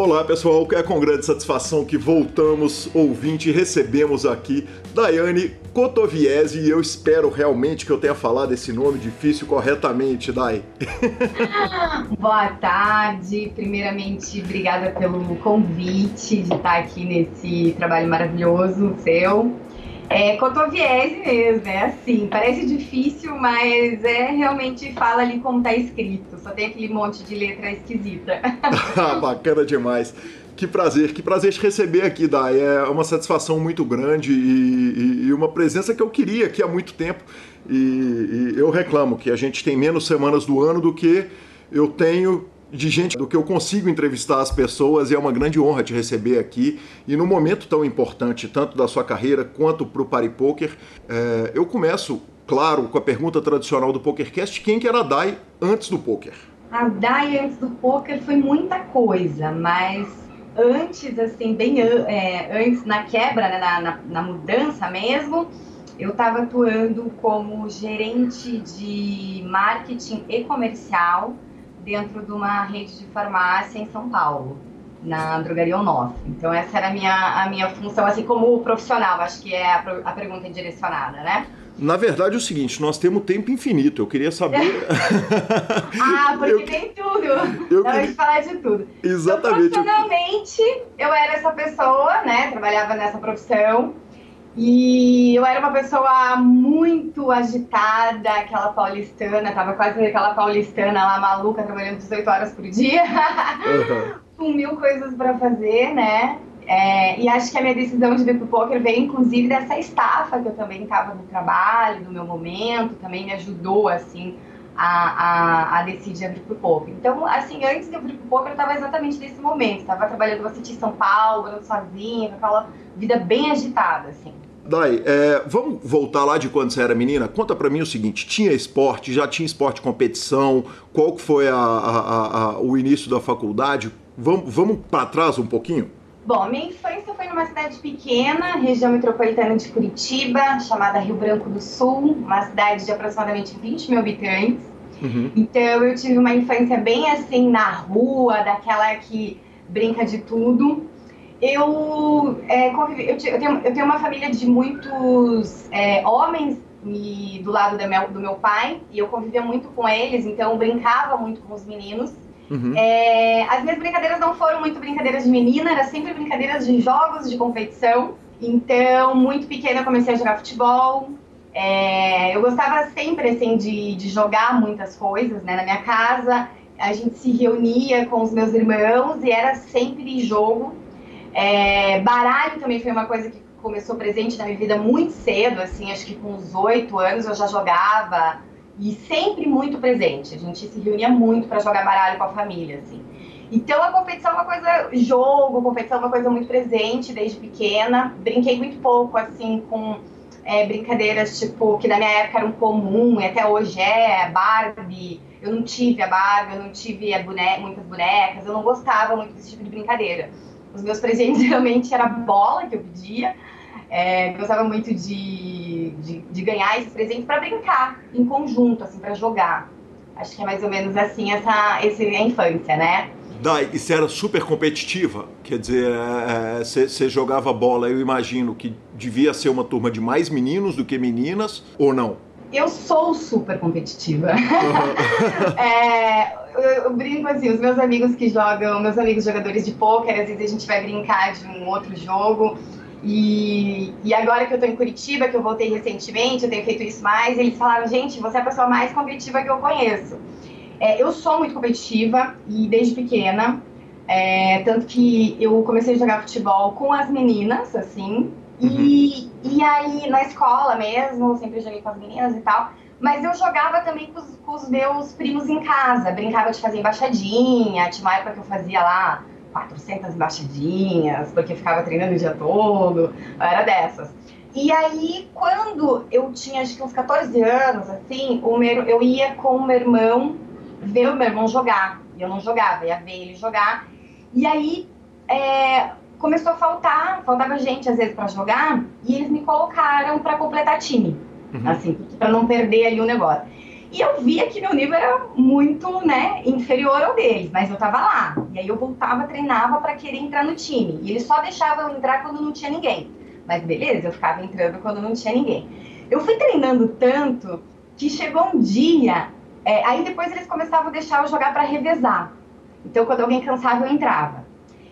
Speaker 1: Olá pessoal, é com grande satisfação que voltamos, ouvinte, e recebemos aqui Daiane Cotoviese e eu espero realmente que eu tenha falado esse nome difícil corretamente, Dai. [laughs]
Speaker 4: Boa tarde, primeiramente obrigada pelo convite de estar aqui nesse trabalho maravilhoso seu. É cotoviese mesmo, é assim, parece difícil, mas é realmente fala ali como tá escrito, só tem aquele monte de letra esquisita. [laughs]
Speaker 1: Ah, bacana demais. Que prazer, que prazer te receber aqui, Dai. É uma satisfação muito grande e, e, e uma presença que eu queria aqui há muito tempo. E, e eu reclamo que a gente tem menos semanas do ano do que eu tenho de gente do que eu consigo entrevistar as pessoas e é uma grande honra te receber aqui. E num momento tão importante, tanto da sua carreira quanto para o Party Poker, é, eu começo, claro, com a pergunta tradicional do PokerCast: quem que era a Dai antes do poker?
Speaker 4: A Dai antes do poker foi muita coisa, mas antes, assim, bem é, antes, na quebra, né, na, na, na mudança mesmo, eu estava atuando como gerente de marketing e comercial dentro de uma rede de farmácia em São Paulo, na Drogaria Onof. Então essa era a minha, a minha função, assim como profissional, acho que é a, a pergunta direcionada, né?
Speaker 1: Na verdade é o seguinte, nós temos tempo infinito. Eu queria saber. [laughs]
Speaker 4: ah, porque eu... tem tudo. Eu Dá queria... falar de tudo.
Speaker 1: Exatamente.
Speaker 4: Então, profissionalmente, eu era essa pessoa, né? Trabalhava nessa profissão. E eu era uma pessoa muito agitada, aquela paulistana, tava quase aquela paulistana lá maluca, trabalhando 18 horas por dia, uhum. [laughs] com mil coisas para fazer, né? É, e acho que a minha decisão de vir pro poker veio inclusive dessa estafa que eu também estava no trabalho, do meu momento, também me ajudou assim a, a, a decidir abrir pro poker. Então, assim, antes de eu abrir pro poker, eu estava exatamente nesse momento, estava trabalhando bastante em São Paulo, sozinha, com aquela vida bem agitada, assim.
Speaker 1: Dai, é, vamos voltar lá de quando você era menina? Conta para mim o seguinte: tinha esporte, já tinha esporte competição? Qual que foi a, a, a, o início da faculdade? Vamos, vamos para trás um pouquinho?
Speaker 4: Bom, minha infância foi numa cidade pequena, região metropolitana de Curitiba, chamada Rio Branco do Sul, uma cidade de aproximadamente 20 mil habitantes. Uhum. Então eu tive uma infância bem assim na rua, daquela que brinca de tudo. Eu, é, convivi, eu, eu, tenho, eu tenho uma família de muitos é, homens e, do lado do meu, do meu pai, e eu convivia muito com eles, então brincava muito com os meninos. Uhum. É, as minhas brincadeiras não foram muito brincadeiras de menina, era sempre brincadeiras de jogos de competição. Então, muito pequena, eu comecei a jogar futebol. É, eu gostava sempre assim de, de jogar muitas coisas, né? Na minha casa, a gente se reunia com os meus irmãos e era sempre jogo. É, baralho também foi uma coisa que começou presente na minha vida muito cedo, assim, acho que com uns oito anos eu já jogava e sempre muito presente. A gente se reunia muito para jogar baralho com a família, assim. Então a competição é uma coisa, jogo, competição é uma coisa muito presente desde pequena. Brinquei muito pouco, assim, com é, brincadeiras, tipo, que na minha época eram comum, e até hoje é, Barbie. Eu não tive a Barbie, eu não tive a bone muitas bonecas, eu não gostava muito desse tipo de brincadeira. Os meus presentes [laughs] geralmente era bola que eu pedia, é, gostava muito de, de, de ganhar esses presentes para brincar em conjunto, assim, para jogar. Acho que é mais ou menos assim essa, essa a infância, né?
Speaker 1: Dai, e você era super competitiva? Quer dizer, você é, é jogava bola, eu imagino que devia ser uma turma de mais meninos do que meninas, ou não?
Speaker 4: Eu sou super competitiva. Uhum. [laughs] é, eu, eu, brinco assim, os meus amigos que jogam, meus amigos jogadores de pôquer, às vezes a gente vai brincar de um outro jogo. E, e agora que eu tô em Curitiba, que eu voltei recentemente, eu tenho feito isso mais, eles falaram, gente, você é a pessoa mais competitiva que eu conheço. É, eu sou muito competitiva e desde pequena, é, tanto que eu comecei a jogar futebol com as meninas, assim, uhum. e, e aí na escola mesmo, sempre joguei com as meninas e tal, mas eu jogava também com os, com os meus primos em casa, brincava de fazer embaixadinha, tinha uma época que eu fazia lá 400 embaixadinhas, porque ficava treinando o dia todo, eu era dessas. E aí, quando eu tinha acho que uns 14 anos, assim, o meu, eu ia com o meu irmão ver o meu irmão jogar. E eu não jogava, ia ver ele jogar. E aí é, começou a faltar, faltava gente às vezes para jogar, e eles me colocaram para completar time, uhum. assim, para não perder ali o negócio. E eu via que meu nível era muito, né, inferior ao deles, mas eu tava lá. E aí eu voltava, treinava para querer entrar no time. E eles só deixavam eu entrar quando não tinha ninguém. Mas beleza, eu ficava entrando quando não tinha ninguém. Eu fui treinando tanto que chegou um dia é, aí depois eles começavam a deixar eu jogar para revezar. Então, quando alguém cansava, eu entrava.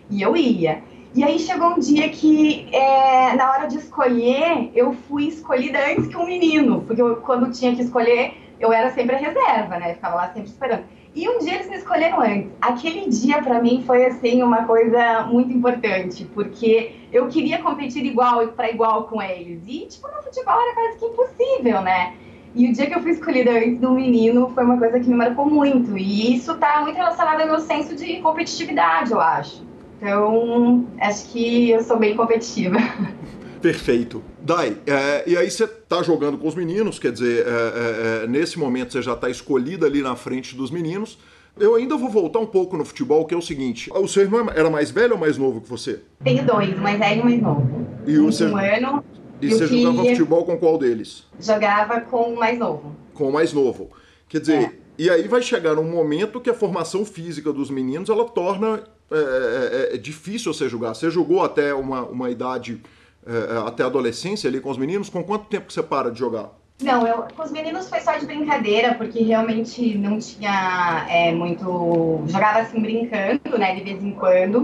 Speaker 4: E eu ia. E aí chegou um dia que, é, na hora de escolher, eu fui escolhida antes que um menino. Porque eu, quando tinha que escolher, eu era sempre a reserva, né? Eu ficava lá sempre esperando. E um dia eles me escolheram antes. Aquele dia para mim foi assim uma coisa muito importante, porque eu queria competir igual para igual com eles. E tipo, no futebol era quase que impossível, né? E o dia que eu fui escolhida antes do menino foi uma coisa que me marcou muito. E isso está muito relacionado ao meu senso de competitividade, eu acho. Então, acho que eu sou bem competitiva. [laughs]
Speaker 1: Perfeito. Dai, é, e aí você tá jogando com os meninos, quer dizer, é, é, é nesse momento você já está escolhida ali na frente dos meninos. Eu ainda vou voltar um pouco no futebol, que é o seguinte: o seu irmão era mais velho ou mais novo que você?
Speaker 4: Tenho dois, mais velho e mais novo.
Speaker 1: E o seu... Um ano e você jogava futebol com qual deles?
Speaker 4: Jogava com o mais novo.
Speaker 1: Com o mais novo. Quer dizer, é. e aí vai chegar um momento que a formação física dos meninos ela torna é, é, é, é difícil você jogar. Você jogou até uma, uma idade, é, é, até a adolescência ali com os meninos. Com quanto tempo que você para de jogar?
Speaker 4: Não, eu, com os meninos foi só de brincadeira, porque realmente não tinha muito. Jogava assim brincando, né, de vez em quando.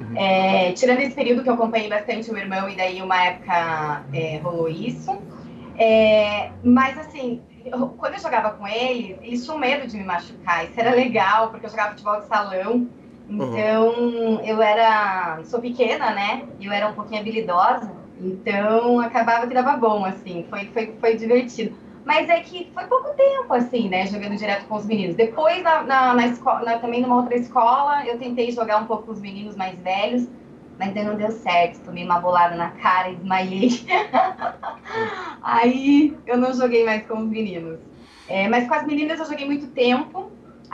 Speaker 4: Uhum. É, tirando esse período que eu acompanhei bastante o meu irmão, e daí uma época é, rolou isso. É, mas assim, eu, quando eu jogava com eles, eles tinham medo de me machucar. Isso era legal, porque eu jogava futebol de salão. Então, uhum. eu era. Sou pequena, né? Eu era um pouquinho habilidosa. Então, acabava que dava bom, assim. Foi, foi, foi divertido. Mas é que foi pouco tempo, assim, né? Jogando direto com os meninos. Depois, na, na, na escola, também numa outra escola, eu tentei jogar um pouco com os meninos mais velhos, mas ainda não deu certo. Tomei uma bolada na cara e desmaiei. [laughs] Aí eu não joguei mais com os meninos. É, mas com as meninas eu joguei muito tempo,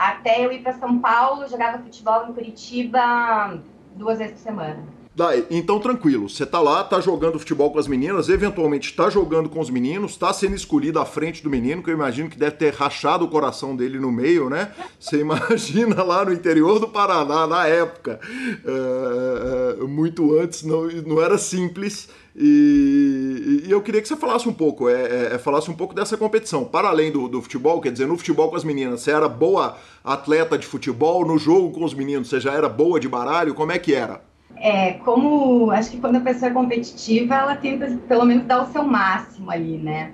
Speaker 4: até eu ir para São Paulo, jogava futebol em Curitiba duas vezes por semana.
Speaker 1: Daí, então tranquilo, você tá lá, tá jogando futebol com as meninas, eventualmente tá jogando com os meninos, tá sendo escolhido à frente do menino, que eu imagino que deve ter rachado o coração dele no meio, né? Você [laughs] imagina lá no interior do Paraná, na época, uh, é, muito antes, não, não era simples. E, e, eu queria que você falasse um pouco, é, é, é, falasse um pouco dessa competição. Para além do, do, futebol, quer dizer, no futebol com as meninas, você era boa atleta de futebol, no jogo com os meninos, você já era boa de baralho, como é que era?
Speaker 4: É, como acho que quando a pessoa é competitiva, ela tenta pelo menos dar o seu máximo ali, né?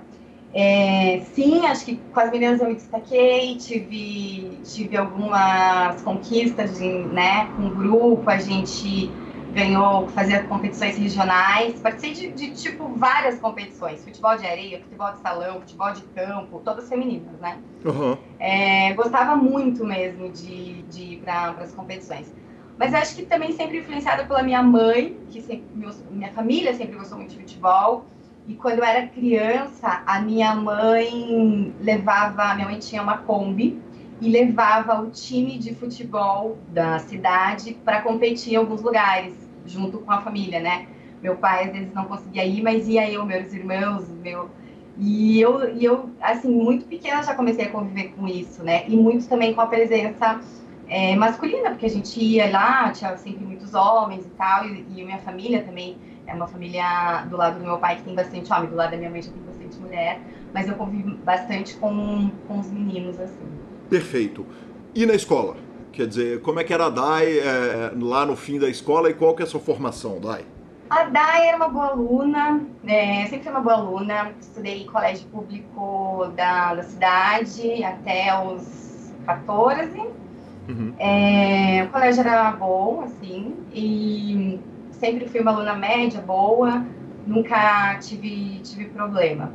Speaker 4: É, sim, acho que com as meninas eu me destaquei, tive, tive algumas conquistas de, né, com o grupo, a gente ganhou, fazia competições regionais, participei de, de, tipo várias competições, futebol de areia, futebol de salão, futebol de campo, todas femininas, né? Uhum. É, gostava muito mesmo de, de ir para as competições. Mas acho que também sempre influenciada pela minha mãe, que sempre, minha família sempre gostou muito de futebol. E quando eu era criança, a minha mãe levava, minha mãe tinha uma Kombi e levava o time de futebol da cidade para competir em alguns lugares, junto com a família, né? Meu pai às vezes não conseguia ir, mas ia eu, meus irmãos, meu. E eu, e eu, assim, muito pequena já comecei a conviver com isso, né? E muito também com a presença é, masculina, porque a gente ia lá, tinha sempre muitos homens e tal, e, e minha família também é uma família do lado do meu pai que tem bastante homem, do lado da minha mãe já tem bastante mulher, mas eu convivo bastante com, com os meninos, assim.
Speaker 1: Perfeito. E na escola? Quer dizer, como é que era a Dai é, lá no fim da escola e qual que é a sua formação, Dai?
Speaker 4: A Dai era uma boa aluna, é, sempre fui uma boa aluna, estudei em colégio público da, da cidade até os 14. Uhum. É, o colégio era bom, assim, e sempre fui uma aluna média, boa, nunca tive, tive problema.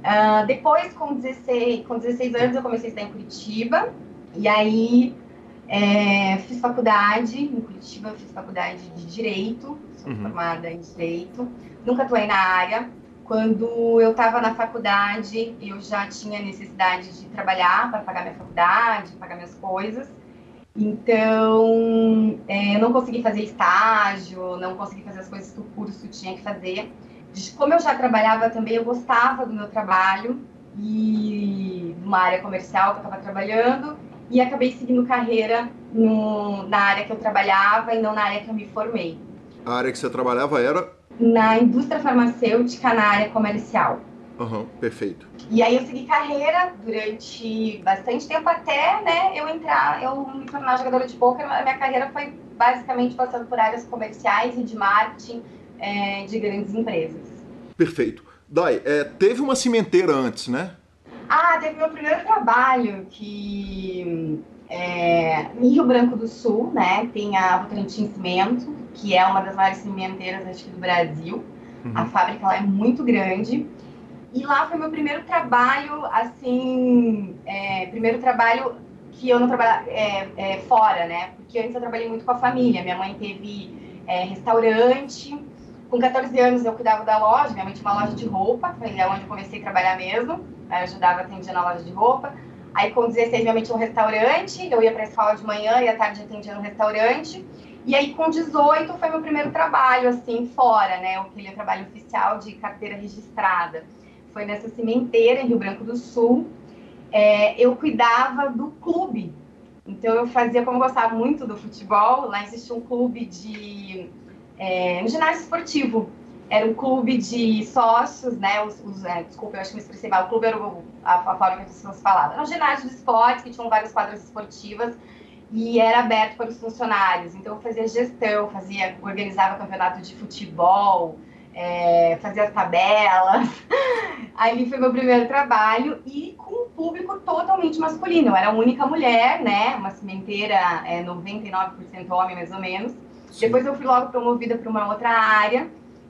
Speaker 4: Uh, depois, com 16, com 16 anos, eu comecei a estudar em Curitiba, e aí é, fiz faculdade em Curitiba, fiz faculdade de Direito, sou uhum. formada em Direito, nunca atuei na área. Quando eu estava na faculdade, eu já tinha necessidade de trabalhar para pagar minha faculdade, pagar minhas coisas. Então, é, eu não consegui fazer estágio, não consegui fazer as coisas que o curso tinha que fazer. Como eu já trabalhava também, eu gostava do meu trabalho e de uma área comercial que eu estava trabalhando e acabei seguindo carreira no, na área que eu trabalhava e não na área que eu me formei.
Speaker 1: A área que você trabalhava era?
Speaker 4: Na indústria farmacêutica, na área comercial.
Speaker 1: Uhum, perfeito.
Speaker 4: E aí eu segui carreira durante bastante tempo até né, eu entrar, eu me tornar jogadora de poker. A minha carreira foi basicamente passando por áreas comerciais e de marketing é, de grandes empresas.
Speaker 1: Perfeito. Dai, é, teve uma cimenteira antes, né?
Speaker 4: Ah, teve meu primeiro trabalho que é, em Rio Branco do Sul, né? Tem a Votorantim Cimento, que é uma das maiores cimenteiras acho que do Brasil. Uhum. A fábrica lá é muito grande. E lá foi meu primeiro trabalho, assim, é, primeiro trabalho que eu não trabalhava é, é, fora, né? Porque antes eu trabalhei muito com a família. Minha mãe teve é, restaurante. Com 14 anos eu cuidava da loja. Minha mãe tinha uma loja de roupa, foi onde eu comecei a trabalhar mesmo. Eu ajudava atendia na loja de roupa. Aí com 16 minha mãe tinha um restaurante. Eu ia para a escola de manhã e à tarde atendia no restaurante. E aí, com 18, foi meu primeiro trabalho, assim, fora, né? Aquele trabalho oficial de carteira registrada foi nessa cimenteira em Rio Branco do Sul. É, eu cuidava do clube. Então eu fazia, como eu gostava muito do futebol, lá existia um clube de é, um ginásio esportivo. Era um clube de sócios, né? Os, os é, desculpa, eu acho que me expressei mal. O clube era o, a, a forma que as pessoas falavam. Era um ginásio de esportes que tinham várias quadras esportivas e era aberto para os funcionários. Então eu fazia gestão, fazia, organizava campeonato de futebol, é, fazia as tabelas. [laughs] Ali foi meu primeiro trabalho e com um público totalmente masculino. Eu era a única mulher, né? Uma cimenteira, é, 99% homem, mais ou menos. Sim. Depois eu fui logo promovida para uma outra área,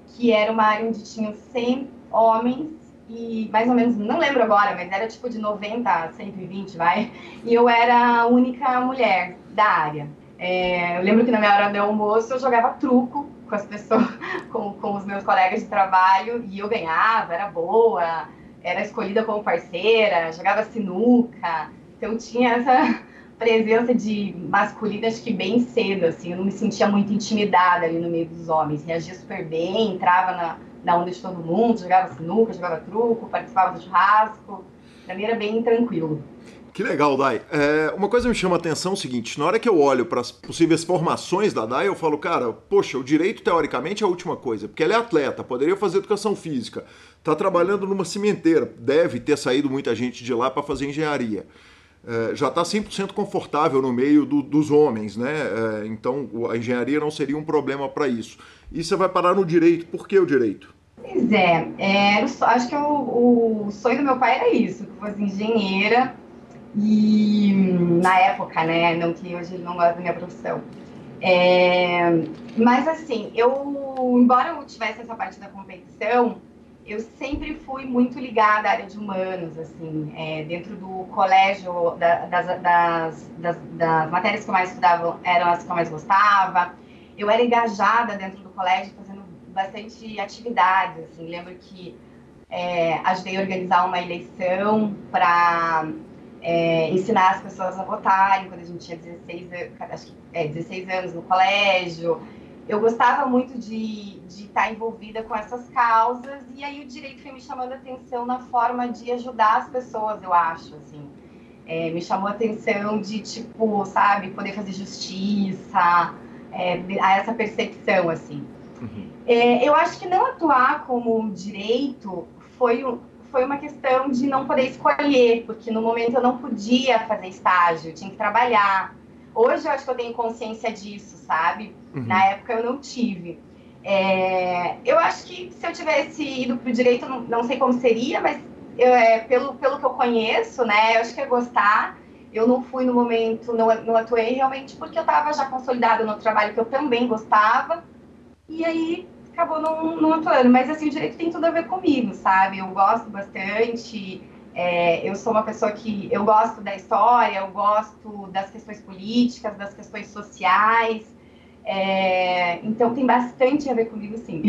Speaker 4: que era uma área onde tinham 100 homens e mais ou menos, não lembro agora, mas era tipo de 90 a 120, vai. E eu era a única mulher da área. É, eu lembro que na minha hora do almoço eu jogava truco com as pessoas, [laughs] com, com os meus colegas de trabalho e eu ganhava, era boa, era escolhida como parceira, jogava sinuca, então tinha essa [laughs] presença de masculina acho que bem cedo, assim, eu não me sentia muito intimidada ali no meio dos homens, reagia super bem, entrava na, na onda de todo mundo, jogava sinuca, jogava truco, participava do churrasco, pra mim era bem tranquilo.
Speaker 1: Que legal, Dai. É, uma coisa me chama a atenção é o seguinte: na hora que eu olho para as possíveis formações da Dai, eu falo, cara, poxa, o direito teoricamente é a última coisa, porque ela é atleta, poderia fazer educação física, está trabalhando numa cimenteira, deve ter saído muita gente de lá para fazer engenharia. É, já está 100% confortável no meio do, dos homens, né? É, então a engenharia não seria um problema para isso. E você vai parar no direito, por que o direito?
Speaker 4: Pois é, é acho que o, o, sonho do meu pai era isso, que fosse engenheira, e na época, né, não que hoje ele não gosta da minha profissão. É, mas assim, eu, embora eu tivesse essa parte da competição, eu sempre fui muito ligada à área de humanos, assim, é, dentro do colégio, da, das, das, das, das, matérias que eu mais estudava eram as que eu mais gostava. Eu era engajada dentro do colégio, fazendo bastante atividades, assim, lembro que é, ajudei a organizar uma eleição para é, ensinar as pessoas a votarem quando a gente tinha 16, acho que, é, 16 anos no colégio. Eu gostava muito de, de estar envolvida com essas causas e aí o direito foi me chamando a atenção na forma de ajudar as pessoas, eu acho, assim. É, me chamou a atenção de, tipo, sabe, poder fazer justiça, é, a essa percepção, assim. Uhum. É, eu acho que não atuar como direito foi, foi uma questão de não poder escolher, porque no momento eu não podia fazer estágio, eu tinha que trabalhar. Hoje eu acho que eu tenho consciência disso, sabe? Uhum. Na época eu não tive. É, eu acho que se eu tivesse ido para o direito, não, não, sei como seria, mas eu, é, pelo, pelo que eu conheço, né, eu acho que ia gostar. Eu não fui no momento, não, não atuei realmente porque eu estava já consolidada no trabalho que eu também gostava. E aí acabou não, não atuando. Mas assim, o direito tem tudo a ver comigo, sabe? Eu gosto bastante. É, eu sou uma pessoa que eu gosto da história, eu gosto das questões políticas, das questões sociais. É, então tem bastante a ver comigo, sim.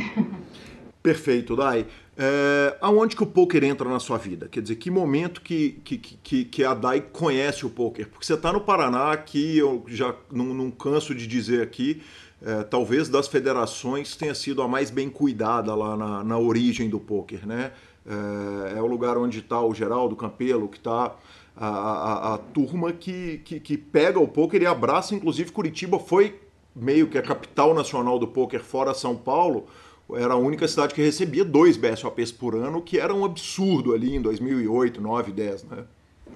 Speaker 1: Perfeito, Dai. É, aonde que o poker entra na sua vida? Quer dizer, que momento que, que, que, que a Dai conhece o poker? Porque você está no Paraná, aqui eu já não, não canso de dizer aqui, é, talvez das federações tenha sido a mais bem cuidada lá na, na origem do poker, né? É, é o lugar onde está o Geraldo Campelo, que está a, a, a, turma que, que, que, pega o poker e abraça, inclusive Curitiba foi meio que a capital nacional do poker fora São Paulo, era a única cidade que recebia dois BSOPs por ano, que era um absurdo ali em 2008, 9, 10, né?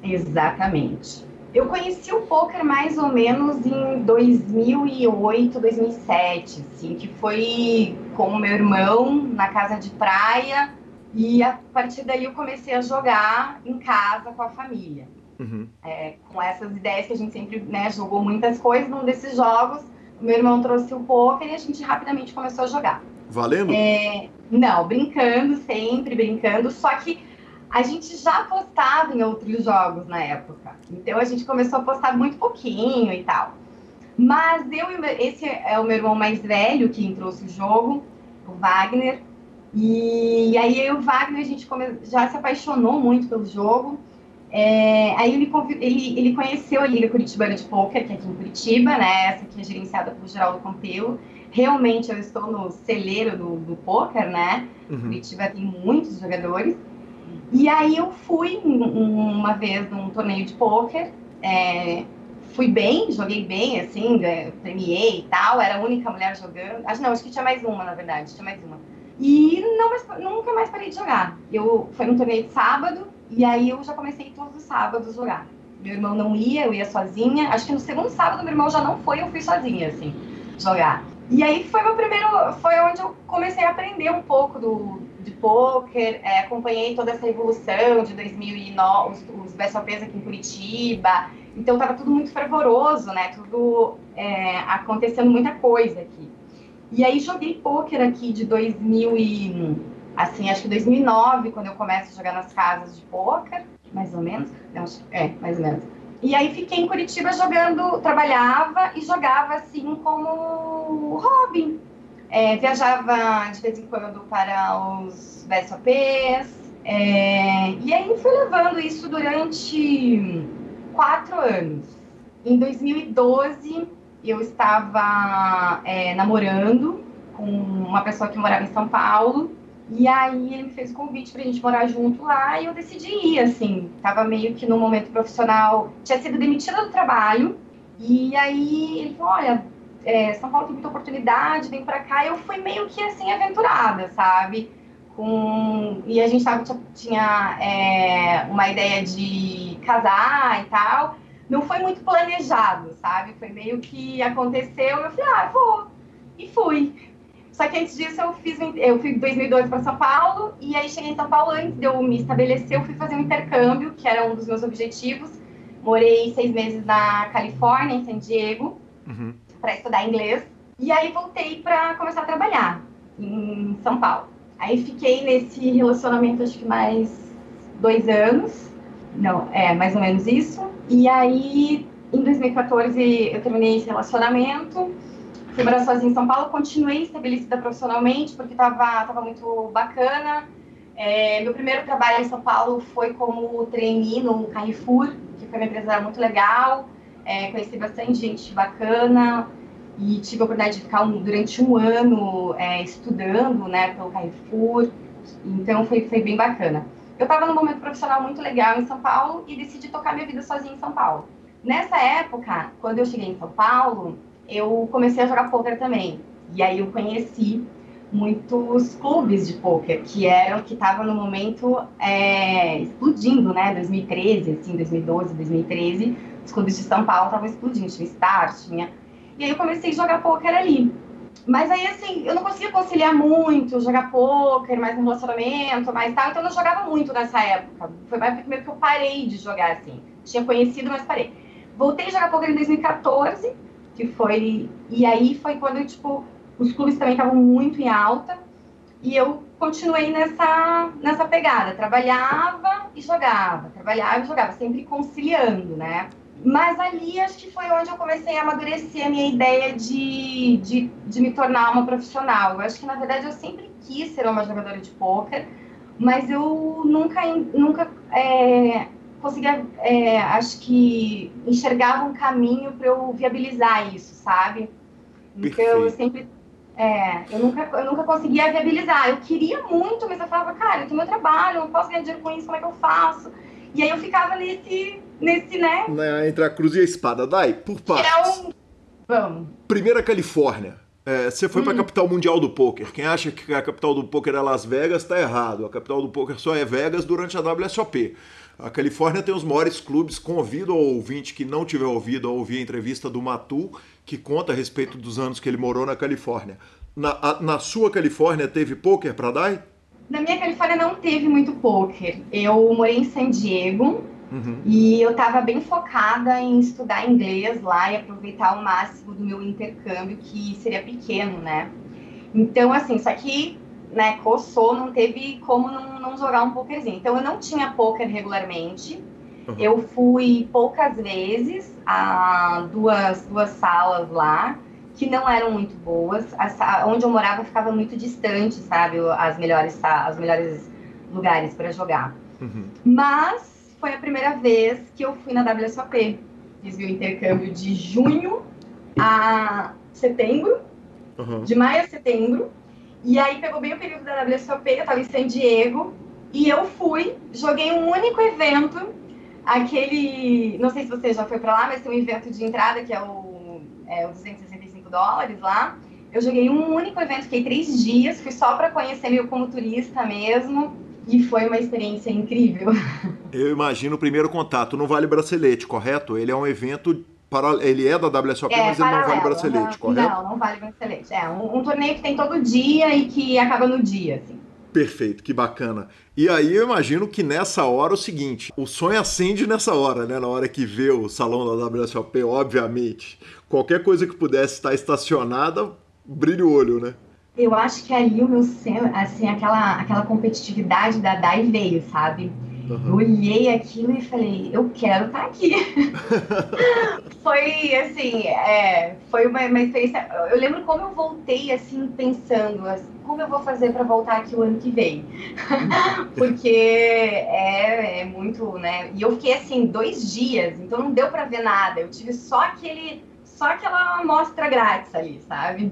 Speaker 4: Exatamente. Eu conheci o poker mais ou menos em 2008, 2007, assim, que foi com o meu irmão na casa de praia e a partir daí eu comecei a jogar em casa com a família. Uhum. É, com essas ideias que a gente sempre né, jogou muitas coisas, num desses jogos, o meu irmão trouxe o poker e a gente rapidamente começou a jogar.
Speaker 1: Valendo?
Speaker 4: É, não, brincando sempre, brincando, só que a gente já apostava em outros jogos na época. Então a gente começou a apostar muito pouquinho e tal. Mas eu esse é o meu irmão mais velho que trouxe o jogo, o Wagner. E aí eu e o Wagner a gente já se apaixonou muito pelo jogo. É, aí ele, ele, ele, conheceu a Liga Curitibana de Poker, que é aqui em Curitiba, né? Essa que é gerenciada por Geraldo Campelo. Realmente eu estou no celeiro do, do poker, né? Uhum. Curitiba tem muitos jogadores. E aí eu fui uma vez num torneio de pôquer, é, fui bem, joguei bem, assim, premiei e tal, era a única mulher jogando. Acho não, acho que tinha mais uma, na verdade, tinha mais uma. E não nunca mais parei de jogar. Eu foi num torneio de sábado e aí eu já comecei todos os sábados jogar. Meu irmão não ia, eu ia sozinha. Acho que no segundo sábado meu irmão já não foi, eu fui sozinha, assim, jogar. E aí foi meu primeiro, foi onde eu comecei a aprender um pouco do, de poker, é, acompanhei toda essa evolução de 2009, os, os BSOPs aqui em Curitiba, então estava tudo muito fervoroso, né? Tudo é, acontecendo muita coisa aqui. E aí joguei poker aqui de 2000 e assim, acho que 2009, quando eu começo a jogar nas casas de poker, mais ou menos, é, mais ou menos. E aí fiquei em Curitiba jogando, trabalhava e jogava assim como hobby, é, viajava de vez em quando para os BSOPs. É, e aí fui levando isso durante quatro anos. Em 2012, eu estava é, namorando com uma pessoa que morava em São Paulo. E aí ele me fez o convite pra gente morar junto lá e eu decidi ir, assim. Tava meio que no momento profissional, tinha sido demitida do trabalho. E aí ele falou, olha, é, São Paulo tem muita oportunidade, vem pra cá. Eu fui meio que assim, aventurada, sabe? Com... E a gente tava, tinha é, uma ideia de casar e tal. Não foi muito planejado, sabe? Foi meio que aconteceu. Eu falei, ah, vou. E fui. Só que antes disso eu fiz eu fui em 2012 para São Paulo e aí cheguei em São Paulo antes de eu me estabelecer, eu fui fazer um intercâmbio, que era um dos meus objetivos. Morei seis meses na Califórnia, em San Diego, uhum. Para estudar inglês. E aí voltei para começar a trabalhar em São Paulo. Aí fiquei nesse relacionamento acho que mais dois anos, não, é mais ou menos isso. E aí em 2014 eu terminei esse relacionamento fui morar sozinha em São Paulo, continuei estabelecida profissionalmente, porque estava tava muito bacana. É, meu primeiro trabalho em São Paulo foi como trainee no Carrefour, que foi uma empresa muito legal. É, conheci bastante gente bacana e tive a oportunidade de ficar um, durante um ano é, estudando né, pelo Carrefour. Então foi, foi bem bacana. Eu estava num momento profissional muito legal em São Paulo e decidi tocar minha vida sozinha em São Paulo. Nessa época, quando eu cheguei em São Paulo, eu comecei a jogar poker também. E aí eu conheci muitos clubes de poker que eram que estavam no momento é, explodindo, né? 2013, assim, 2012, 2013, os clubes de São Paulo estavam explodindo, tinha Star, tinha. E aí eu comecei a jogar poker ali. Mas aí, assim, eu não conseguia conciliar muito, jogar poker, mais um relacionamento, mais tal, então eu não jogava muito nessa época. Foi mais primeiro que eu parei de jogar, assim. Tinha conhecido, mas parei. Voltei a jogar poker em 2014, que foi e aí foi quando tipo os clubes também estavam muito em alta e eu continuei nessa nessa pegada trabalhava e jogava trabalhava e jogava sempre conciliando né mas ali acho que foi onde eu comecei a amadurecer a minha ideia de, de, de me tornar uma profissional eu acho que na verdade eu sempre quis ser uma jogadora de pôquer mas eu nunca nunca é, conseguia, é, acho que, enxergava um caminho para eu viabilizar isso, sabe? Então, eu sempre. É, eu nunca, eu nunca conseguia viabilizar. Eu queria muito, mas eu falava, cara, eu tenho meu trabalho, eu não posso ganhar dinheiro com isso, como é que eu faço? E aí eu ficava nesse, nesse né?
Speaker 1: né entre a cruz e a espada. Dai, por partes. É um...
Speaker 4: Vamos.
Speaker 1: Primeira Califórnia. É, você foi hum. para a capital mundial do poker. Quem acha que a capital do poker é Las Vegas está errado. A capital do poker só é Vegas durante a WSOP. A Califórnia tem os maiores clubes. Convido ao ouvinte que não tiver ouvido a ouvir a entrevista do Matu, que conta a respeito dos anos que ele morou na Califórnia. Na, a, na sua Califórnia teve poker para dar?
Speaker 4: Na minha Califórnia não teve muito poker. Eu morei em San Diego uhum. e eu estava bem focada em estudar inglês lá e aproveitar o máximo do meu intercâmbio, que seria pequeno, né? Então, assim, só que né, coçou, não teve como não, não jogar um pokerzinho. Então eu não tinha poker regularmente. Uhum. Eu fui poucas vezes a duas, duas salas lá, que não eram muito boas. A, onde eu morava ficava muito distante, sabe? As melhores, as melhores lugares para jogar. Uhum. Mas foi a primeira vez que eu fui na WSOP. Fiz meu intercâmbio de junho a setembro, uhum. de maio a setembro. E aí pegou bem o período da WSOP, eu estava em San Diego, e eu fui, joguei um único evento, aquele, não sei se você já foi para lá, mas tem um evento de entrada que é o, é o 265 dólares lá. Eu joguei um único evento, fiquei três dias, fui só para conhecer meio como turista mesmo, e foi uma experiência incrível. [laughs]
Speaker 1: Eu imagino o primeiro contato no Vale Bracelete, correto? Ele é um evento para, ele é da WSOP, é, mas ele não vale bracelete, não, correto?
Speaker 4: Não, não vale bracelete. É um, um, torneio que tem todo dia e que acaba no dia, assim.
Speaker 1: Perfeito, que bacana. E aí eu imagino que nessa hora é o seguinte, o sonho acende nessa hora, né? Na hora que vê o salão da WSOP, obviamente. Qualquer coisa que pudesse estar estacionada, brilha o olho, né?
Speaker 4: Eu acho que ali o meu assim, aquela, aquela competitividade da DAI veio, sabe? Uhum. Eu olhei aquilo e falei, eu quero estar tá aqui. [laughs] foi assim, é, foi uma, uma, experiência. Eu lembro como eu voltei assim, pensando, assim, como eu vou fazer para voltar aqui o ano que vem? [laughs] Porque é, é, muito, né? E eu fiquei assim, dois dias, então não deu para ver nada. Eu tive só aquele, só aquela amostra grátis ali, sabe?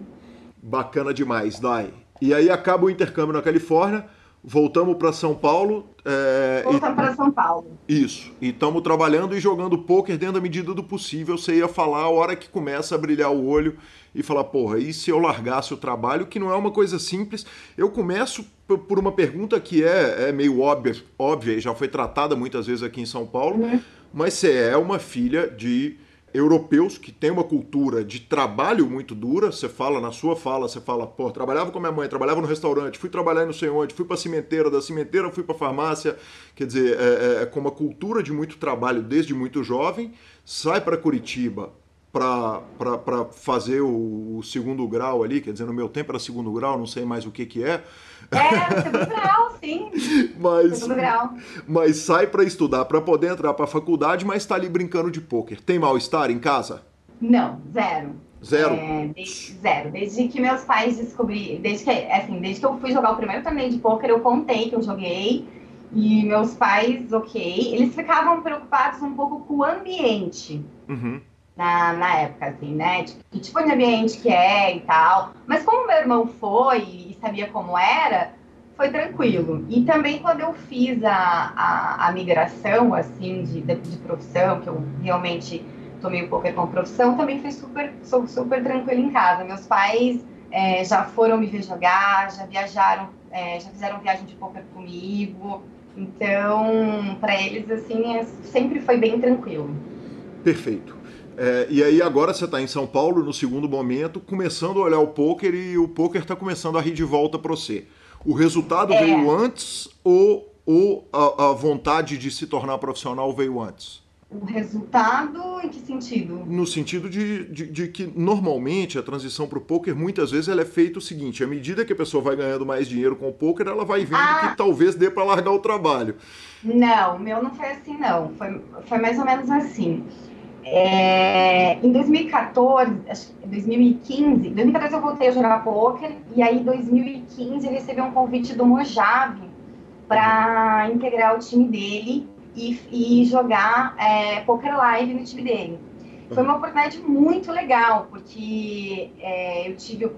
Speaker 1: Bacana demais, Dai. E aí acaba o intercâmbio na Califórnia, voltamos para São Paulo.
Speaker 4: É, voltamos para São Paulo.
Speaker 1: Isso. E estamos trabalhando e jogando poker dentro da medida do possível. Você ia falar a hora que começa a brilhar o olho e falar, porra, e se eu largasse o trabalho, que não é uma coisa simples? Eu começo por uma pergunta que é, é meio óbvia, óbvia e já foi tratada muitas vezes aqui em São Paulo, uhum. mas você é uma filha de europeus que têm uma cultura de trabalho muito dura. Você fala na sua fala, você fala, pô, trabalhava com minha mãe, trabalhava no restaurante, fui trabalhar não sei onde, fui para cimenteira, da cimenteira fui para farmácia. Quer dizer, é, é, é com uma cultura de muito trabalho desde muito jovem, sai para Curitiba para fazer o, o, segundo grau ali, quer dizer, no meu tempo era segundo grau, não sei mais o que que
Speaker 4: é. É, segundo grau, sim. [laughs]
Speaker 1: Mas, segundo grau. mas sai para estudar, para poder entrar para a faculdade, mas está ali brincando de pôquer. Tem mal-estar em casa?
Speaker 4: Não, zero.
Speaker 1: Zero?
Speaker 4: É, desde, zero. Desde que meus pais descobri, desde que, assim, desde que eu fui jogar o primeiro torneio de pôquer, eu contei que eu joguei. E meus pais, ok, eles ficavam preocupados um pouco com o ambiente.
Speaker 1: Uhum
Speaker 4: na, na época, assim, né? Que tipo de ambiente que é e tal. Mas como meu irmão foi e sabia como era, foi tranquilo. E também quando eu fiz a, a, a migração, assim, de, de, de, profissão, que eu realmente tomei um pouco como profissão, também foi super, super tranquilo em casa. Meus pais é, já foram me ver jogar, já viajaram, é, já fizeram viagem de poker comigo. Então, para eles, assim, é, sempre foi bem tranquilo.
Speaker 1: Perfeito. É, e aí agora você está em São Paulo no segundo momento, começando a olhar o poker e o poker está começando a rir de volta para você. O resultado é. veio antes ou, ou a, a, vontade de se tornar profissional veio antes?
Speaker 4: O resultado em que sentido?
Speaker 1: No sentido de, de, de que normalmente a transição para o poker muitas vezes ela é feita o seguinte: à medida que a pessoa vai ganhando mais dinheiro com o poker, ela vai vendo ah. que talvez dê para largar o trabalho.
Speaker 4: Não, o meu não foi assim não. Foi, foi mais ou menos assim. É, em 2014, acho que 2015, 2014 eu voltei a jogar poker e aí em 2015 eu recebi um convite do Mojave para integrar o time dele e, e jogar é, poker live no time dele. Foi uma oportunidade muito legal porque é, eu tive,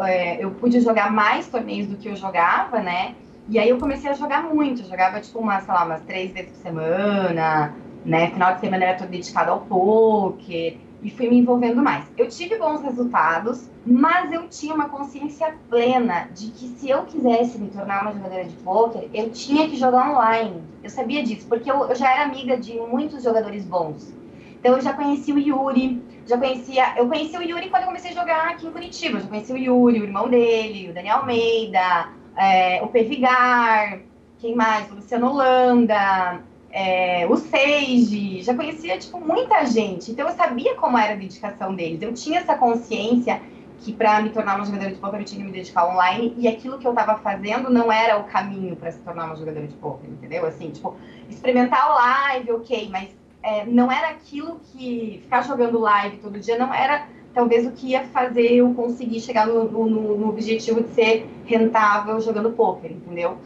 Speaker 4: é, eu pude jogar mais torneios do que eu jogava, né? E aí eu comecei a jogar muito, eu jogava tipo umas, sei lá, umas três vezes por semana, né? Final de semana era todo dedicado ao poker e fui me envolvendo mais. Eu tive bons resultados, mas eu tinha uma consciência plena de que se eu quisesse me tornar uma jogadora de poker, eu tinha que jogar online. Eu sabia disso, porque eu, eu já era amiga de muitos jogadores bons. Então eu já conheci o Yuri, já conhecia, eu conheci o Yuri quando eu comecei a jogar aqui em Curitiba. Eu já conheci o Yuri, o irmão dele, o Daniel Almeida, é, o Pevigar, quem mais? O Luciano Holanda, é, o Sage, já conhecia tipo muita gente, então eu sabia como era a dedicação deles. Eu tinha essa consciência que para me tornar uma jogadora de poker eu tinha que me dedicar online e aquilo que eu estava fazendo não era o caminho para se tornar uma jogadora de poker, entendeu? Assim, tipo, experimentar o live, ok, mas é, não era aquilo que ficar jogando live todo dia não era talvez o que ia fazer eu conseguir chegar no, no, no objetivo de ser rentável jogando poker, entendeu?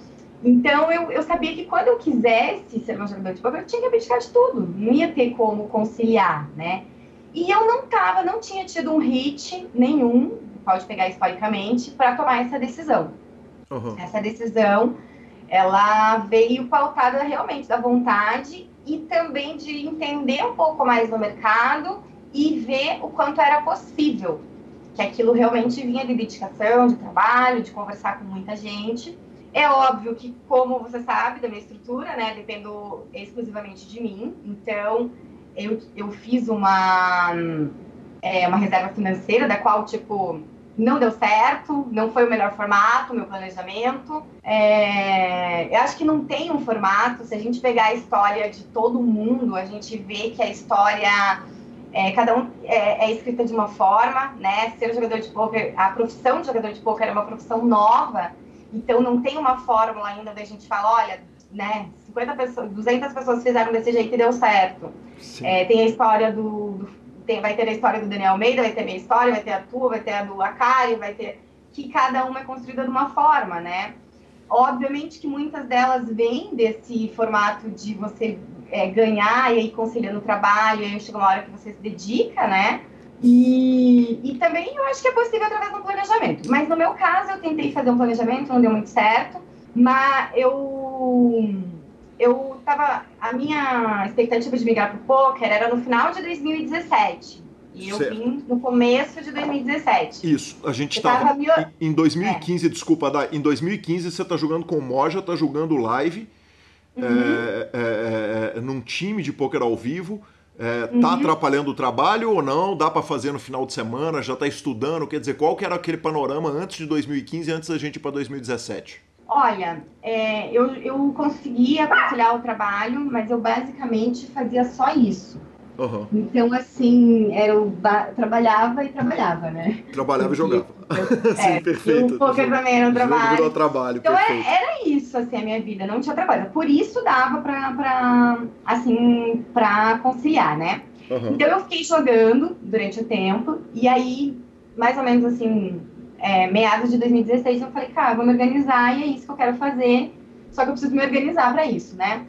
Speaker 4: Então eu, eu sabia que quando eu quisesse ser uma jogadora de poker, eu tinha que abdicar de tudo, não ia ter como conciliar, né? E eu não tava, não tinha tido um hit nenhum, pode pegar historicamente, para tomar essa decisão. Uhum. Essa decisão, ela veio pautada realmente da vontade e também de entender um pouco mais no mercado e ver o quanto era possível, que aquilo realmente vinha de dedicação, de trabalho, de conversar com muita gente. É óbvio que, como você sabe da minha estrutura, né, dependo exclusivamente de mim. Então, eu, eu fiz uma, é, uma reserva financeira, da qual, tipo, não deu certo, não foi o melhor formato, meu planejamento. É, eu acho que não tem um formato. Se a gente pegar a história de todo mundo, a gente vê que a história, é, cada um é, é, escrita de uma forma, né? Ser jogador de poker, a profissão de jogador de poker é uma profissão nova então não tem uma fórmula ainda da gente falar, olha, né, 50 pessoas, 200 pessoas fizeram desse jeito e deu certo. É, tem a história do, do tem, vai ter a história do Daniel Almeida, vai ter a minha história, vai ter a tua, vai ter a do Akari, vai ter que cada uma é construída de uma forma, né? Obviamente que muitas delas vêm desse formato de você é, ganhar e aí conciliando o trabalho, e aí chega uma hora que você se dedica, né? E, e também eu acho que é possível através do planejamento. Mas no meu caso, eu tentei fazer um planejamento, não deu muito certo. Mas eu eu tava. A minha expectativa de migrar para o poker era no final de 2017. E eu certo. vim no começo de 2017.
Speaker 1: Isso, a gente estava. Em 2015, é. desculpa, em 2015 você está jogando com o Moja, está jogando live, uhum. é, é, é, num time de poker ao vivo. É, tá uhum. atrapalhando o trabalho ou não? Dá para fazer no final de semana? Já está estudando? Quer dizer, qual que era aquele panorama antes de 2015, antes da gente ir para 2017?
Speaker 4: Olha, é, eu, eu conseguia conciliar o trabalho, mas eu basicamente fazia só isso. Uhum. Então, assim, eu trabalhava e trabalhava, né?
Speaker 1: Trabalhava e jogava. [laughs]
Speaker 4: é, Sim, perfeito. O poker também era um trabalho.
Speaker 1: Virou trabalho,
Speaker 4: então, era, é, era, isso, assim, a minha vida. Não tinha trabalho. Por isso dava pra, pra assim, pra conciliar, né? Uhum. Então, eu fiquei jogando durante o tempo. E aí, mais ou menos, assim, é, meados de 2016, eu falei, cara, vou me organizar e é isso que eu quero fazer. Só que eu preciso me organizar para isso, né?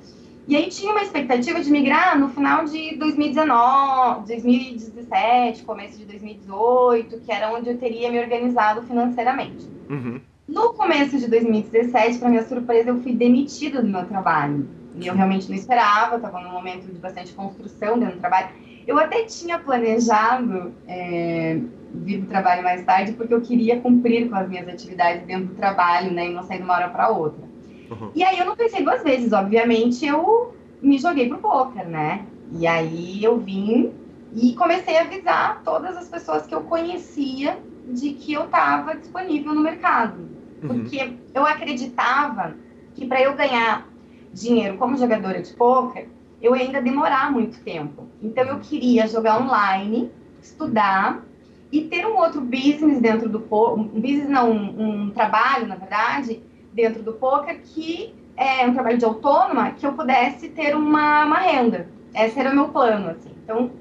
Speaker 4: E aí tinha uma expectativa de migrar no final de 2019, 2017, começo de 2018, que era onde eu teria me organizado financeiramente. Uhum. No começo de 2017, para minha surpresa, eu fui demitida do meu trabalho. E eu realmente não esperava, estava num momento de bastante construção dentro do trabalho. Eu até tinha planejado é, vir do trabalho mais tarde, porque eu queria cumprir com as minhas atividades dentro do trabalho, né, e não sair de uma hora para outra. Uhum. E aí eu não pensei duas vezes, obviamente, eu me joguei pro poker, né? E aí eu vim e comecei a avisar todas as pessoas que eu conhecia de que eu estava disponível no mercado. Uhum. Porque eu acreditava que para eu ganhar dinheiro como jogadora de poker, eu ainda demorar muito tempo. Então eu queria jogar online, estudar e ter um outro business dentro do poker, um business não, um, um trabalho, na verdade, dentro do poker que é um trabalho de autônoma que eu pudesse ter uma, uma renda. Esse era o meu plano, assim. Então,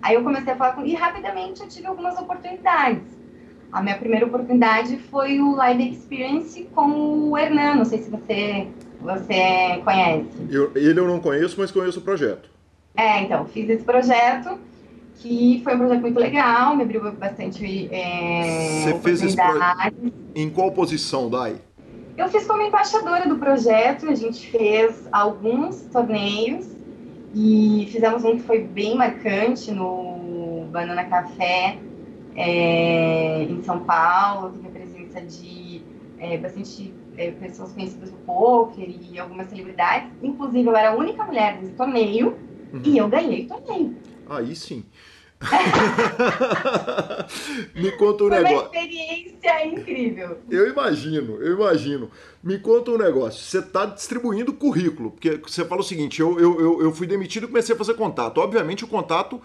Speaker 4: aí eu comecei a falar com... E rapidamente eu tive algumas oportunidades. A minha primeira oportunidade foi o Live Experience com o Hernan. Não sei se você, você conhece.
Speaker 1: Eu, ele eu não conheço, mas conheço o projeto.
Speaker 4: É, então, fiz esse projeto, que foi um projeto muito legal, me abriu bastante é, Você fez esse projeto
Speaker 1: em qual posição, Dai?
Speaker 4: Eu fiz como embaixadora do projeto, a gente fez alguns torneios e fizemos um que foi bem marcante no Banana Café é, em São Paulo, teve a presença de é, bastante é, pessoas conhecidas no poker e algumas celebridades. Inclusive, eu era a única mulher desse torneio uhum. e eu ganhei o torneio.
Speaker 1: Aí sim. [laughs] Me conta um
Speaker 4: Foi
Speaker 1: negócio.
Speaker 4: uma experiência incrível.
Speaker 1: Eu imagino, eu imagino. Me conta um negócio. Você está distribuindo currículo, porque você fala o seguinte: eu, eu, eu fui demitido e comecei a fazer contato. Obviamente, o contato.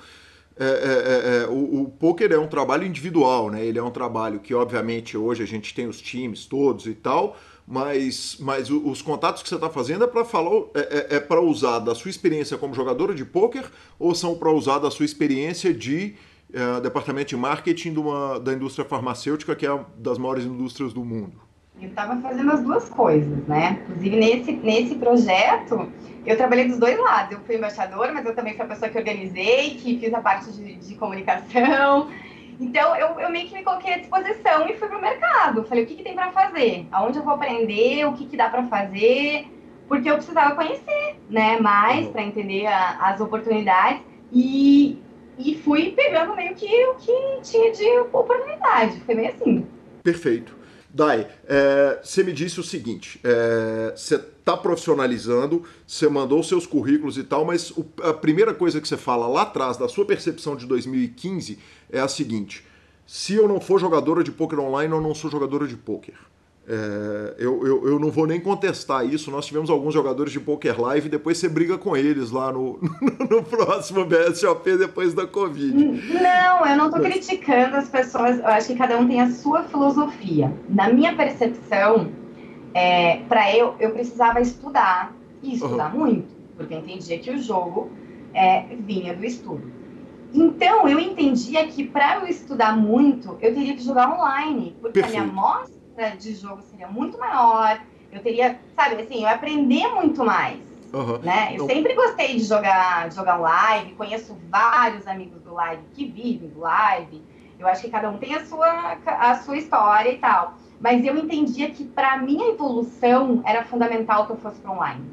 Speaker 1: É, é, é, é, o, o poker é um trabalho individual, né? Ele é um trabalho que, obviamente, hoje a gente tem os times todos e tal mas, mas os contatos que você está fazendo é para falar é, é, é para usar da sua experiência como jogadora de pôquer ou são para usar da sua experiência de é, departamento de marketing de uma, da indústria farmacêutica que é uma das maiores indústrias do mundo?
Speaker 4: Eu estava fazendo as duas coisas, né? Inclusive nesse nesse projeto eu trabalhei dos dois lados. Eu fui embaixadora, mas eu também fui a pessoa que organizei, que fiz a parte de, de comunicação. Então, eu, eu meio que me coloquei à disposição e fui pro mercado. Falei, o que, que tem para fazer? Aonde eu vou aprender? O que, que dá para fazer? Porque eu precisava conhecer, né, mais para entender a, as oportunidades. E, e fui pegando meio que o que tinha de oportunidade. Foi meio assim.
Speaker 1: Perfeito. Dai, é, você me disse o seguinte: é, você está profissionalizando, você mandou seus currículos e tal, mas o, a primeira coisa que você fala lá atrás, da sua percepção de 2015, é a seguinte: se eu não for jogadora de poker online, eu não sou jogadora de poker. É, eu, eu, eu, não vou nem contestar isso. Nós tivemos alguns jogadores de Poker Live, depois você briga com eles lá no, [laughs] no próximo BSOP depois da Covid.
Speaker 4: Não, eu não estou criticando as pessoas. Eu acho que cada um tem a sua filosofia. Na minha percepção, é, para eu, eu precisava estudar e estudar uhum. muito, porque eu entendia que o jogo é, vinha do estudo. Então, eu entendia que para eu estudar muito, eu teria que jogar online, porque Perfeito. a minha mostra de jogo seria muito maior, eu teria, sabe, assim, eu aprender muito mais. Uhum. Né? Eu então... sempre gostei de jogar, de jogar live, conheço vários amigos do live que vivem do live. Eu acho que cada um tem a sua, a sua história e tal. Mas eu entendia que para minha evolução era fundamental que eu fosse para online.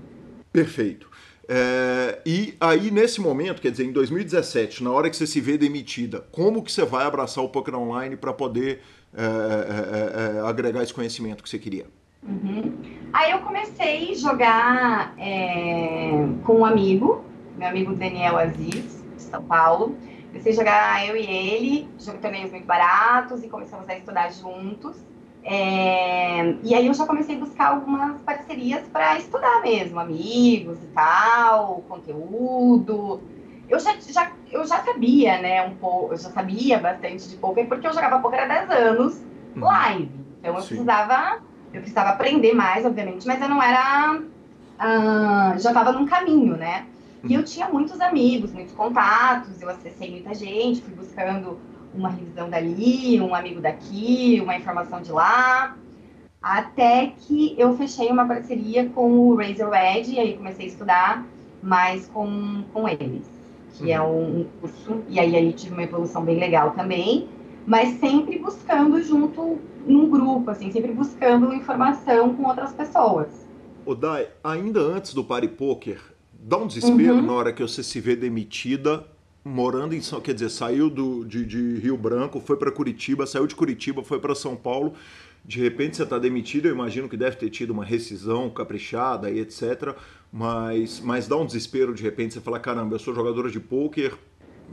Speaker 1: Perfeito. É, e aí, nesse momento, quer dizer, em 2017, na hora que você se vê demitida, como que você vai abraçar o poker online para poder é, é, é, é, agregar esse conhecimento que você queria?
Speaker 4: Uhum. Aí eu comecei a jogar é, com um amigo, meu amigo Daniel Aziz, de São Paulo. Comecei a jogar eu e ele, torneios muito baratos e começamos a estudar juntos. É, e aí eu já comecei a buscar algumas parcerias para estudar mesmo, amigos e tal, conteúdo. Eu já, já, eu já sabia, né, um pouco, eu já sabia bastante de poker porque eu jogava poker há 10 anos uhum. live. Então eu Sim. precisava, eu precisava aprender mais, obviamente, mas eu não era, uh, já estava num caminho, né? E eu uhum. tinha muitos amigos, muitos contatos, eu acessei muita gente, fui buscando uma revisão dali, um amigo daqui, uma informação de lá, até que eu fechei uma parceria com o Razor Edge, e aí comecei a estudar mais com, com eles, que é uhum. um curso, e aí, aí tive uma evolução bem legal também, mas sempre buscando junto num grupo, assim, sempre buscando informação com outras pessoas.
Speaker 1: O Dai, ainda antes do Party Poker, dá um desespero uhum. na hora que você se vê demitida morando em São, quer dizer, saiu do, de, de Rio Branco, foi para Curitiba, saiu de Curitiba, foi para São Paulo. De repente você está demitido, eu imagino que deve ter tido uma rescisão caprichada e etc. Mas, mas dá um desespero de repente você falar, caramba, eu sou jogadora de pôquer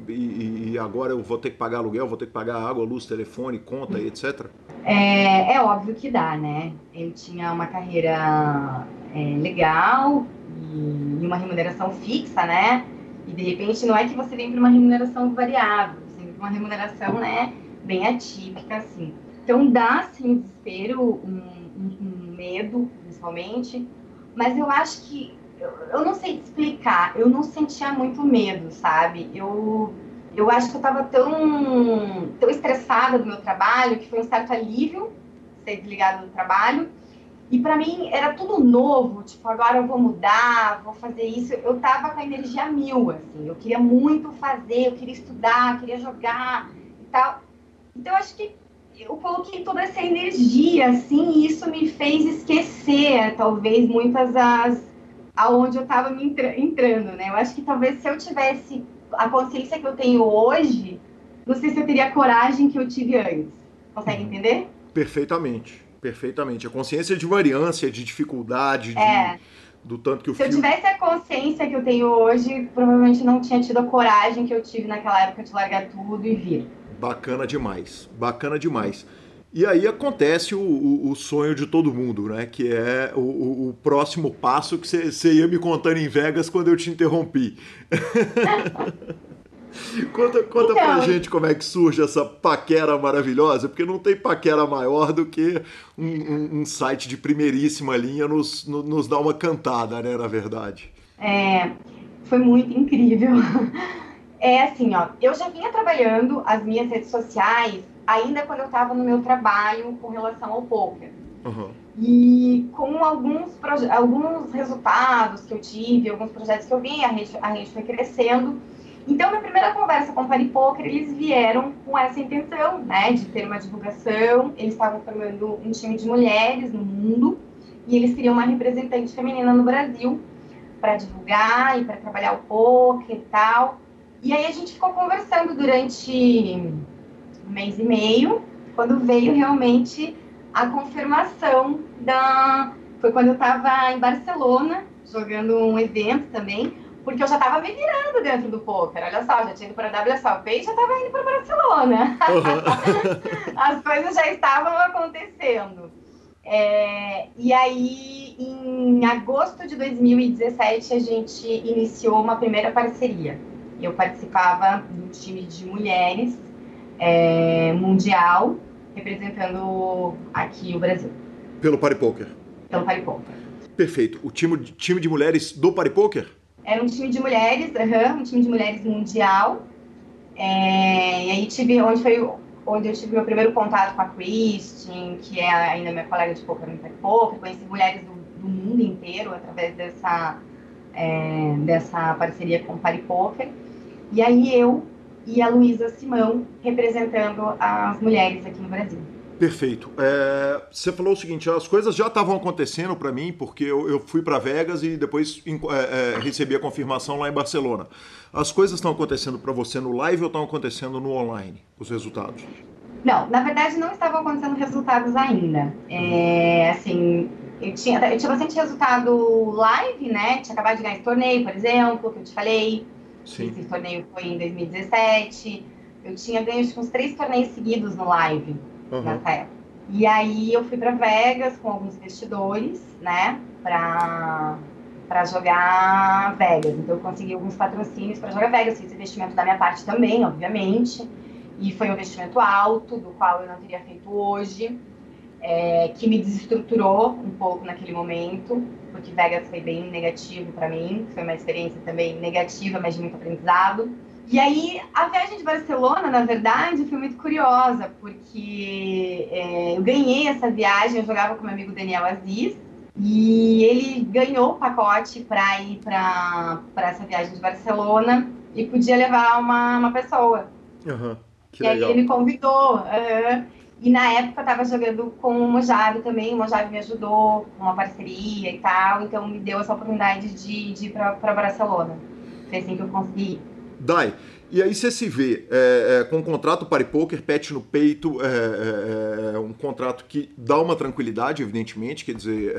Speaker 1: e, e, agora eu vou ter que pagar aluguel, vou ter que pagar água, luz, telefone, conta e etc.
Speaker 4: É, é óbvio que dá, né? Eu tinha uma carreira é, legal e uma remuneração fixa, né? E de repente não é que você vem para uma remuneração variável, você vem para uma remuneração né, bem atípica, assim. Então dá sim desespero, um, um, um, medo, principalmente, mas eu acho que eu, eu não sei te explicar, eu não sentia muito medo, sabe? Eu eu acho que eu estava tão, tão estressada do meu trabalho que foi um certo alívio ser desligada do trabalho e para mim era tudo novo, tipo, agora eu vou mudar, vou fazer isso. Eu tava com a energia mil, assim. Eu queria muito fazer, eu queria estudar, queria jogar e tal. Então acho que eu coloquei toda essa energia, assim, e isso me fez esquecer, talvez, muitas as aonde eu estava me entra entrando, né? Eu acho que talvez se eu tivesse a consciência que eu tenho hoje, não sei se eu teria a coragem que eu tive antes. Consegue uhum. entender?
Speaker 1: Perfeitamente. Perfeitamente. A consciência de variância, de dificuldade, de, é. do tanto que o
Speaker 4: Se
Speaker 1: filme...
Speaker 4: eu tivesse a consciência que eu tenho hoje, provavelmente não tinha tido a coragem que eu tive naquela época de largar tudo e vir.
Speaker 1: Bacana demais. Bacana demais. E aí acontece o, o, o, sonho de todo mundo, né? Que é o, o próximo passo que você ia me contando em Vegas quando eu te interrompi. [laughs] conta conta então, pra gente como é que surge essa paquera maravilhosa, porque não tem paquera maior do que um, um, um site de primeiríssima linha nos, nos dá uma cantada, né, na verdade.
Speaker 4: É, foi muito incrível. É assim, ó, eu já vinha trabalhando as minhas redes sociais ainda quando eu estava no meu trabalho com relação ao poker. Uhum. E com alguns, alguns resultados que eu tive, alguns projetos que eu vi, a rede, a rede foi crescendo. Então, na primeira conversa com o Paripoker, eles vieram com essa intenção, né, de ter uma divulgação. Eles estavam formando um time de mulheres no mundo e eles queriam uma representante feminina no Brasil para divulgar e para trabalhar o poker e tal. E aí a gente ficou conversando durante um mês e meio, quando veio realmente a confirmação da. Foi quando eu estava em Barcelona, jogando um evento também porque eu já estava me virando dentro do poker. Olha só, já tinha ido para a WSOP e já estava indo para Barcelona. Uhum. [laughs] As coisas já estavam acontecendo. É, e aí, em agosto de 2017, a gente iniciou uma primeira parceria. Eu participava do time de mulheres é, mundial, representando aqui o Brasil.
Speaker 1: Pelo Paripoker?
Speaker 4: Pelo Paripoker.
Speaker 1: Perfeito. O time, time de mulheres do Paripoker?
Speaker 4: Era um time de mulheres, uhum, um time de mulheres mundial. É, e aí tive, onde foi onde eu tive meu primeiro contato com a Christine, que é ainda minha colega de poker no Poker, conheci mulheres do, do, mundo inteiro através dessa, é, dessa parceria com o Party Poker. E aí eu e a Luísa Simão representando as mulheres aqui no Brasil.
Speaker 1: Perfeito. É, você falou o seguinte: as coisas já estavam acontecendo para mim, porque eu, eu fui para Vegas e depois é, é, recebi a confirmação lá em Barcelona. As coisas estão acontecendo para você no live ou estão acontecendo no online, os resultados?
Speaker 4: Não, na verdade não estavam acontecendo resultados ainda. É, assim, eu tinha, eu tinha bastante resultado live, né? Tinha acabado de ganhar esse torneio, por exemplo, que eu te falei. Sim. Esse torneio foi em 2017. Eu tinha ganho uns três torneios seguidos no live uhum. E aí eu fui para Vegas com alguns investidores, né? Para para jogar Vegas. Então eu consegui alguns patrocínios para jogar Vegas, fiz investimento da minha parte também, obviamente. E foi um investimento alto, do qual eu não teria feito hoje, é, que me desestruturou um pouco naquele momento, porque Vegas foi bem negativo para mim, foi uma experiência também negativa, mas de muito aprendizado. E aí, a viagem de Barcelona, na verdade, foi muito curiosa, porque é, eu ganhei essa viagem, eu jogava com meu amigo Daniel Aziz, e ele ganhou o pacote para ir para essa viagem de Barcelona e podia levar uma, uma pessoa.
Speaker 1: Uhum,
Speaker 4: e legal. aí ele me convidou. Uh, e na época eu estava jogando com o Mojave também, o Mojave me ajudou com uma parceria e tal, então me deu essa oportunidade de, de ir para Barcelona. Foi assim que eu consegui.
Speaker 1: Dai, e aí você se vê é, é, com um contrato para poker, pet no peito, é, é, é, um contrato que dá uma tranquilidade, evidentemente, quer dizer,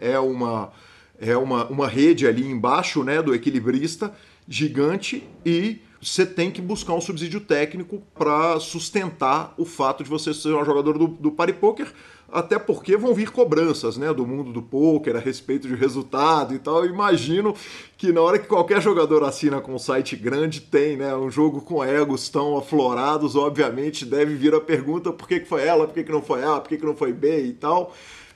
Speaker 1: é, é, uma, é uma, uma rede ali embaixo né, do equilibrista gigante e você tem que buscar um subsídio técnico para sustentar o fato de você ser um jogador do, do Party Poker, até porque vão vir cobranças né, do mundo do poker a respeito de resultado e tal. Eu imagino que na hora que qualquer jogador assina com um site grande, tem né, um jogo com egos tão aflorados, obviamente deve vir a pergunta por que, que foi ela, por que, que não foi A, por que, que não foi B e tal.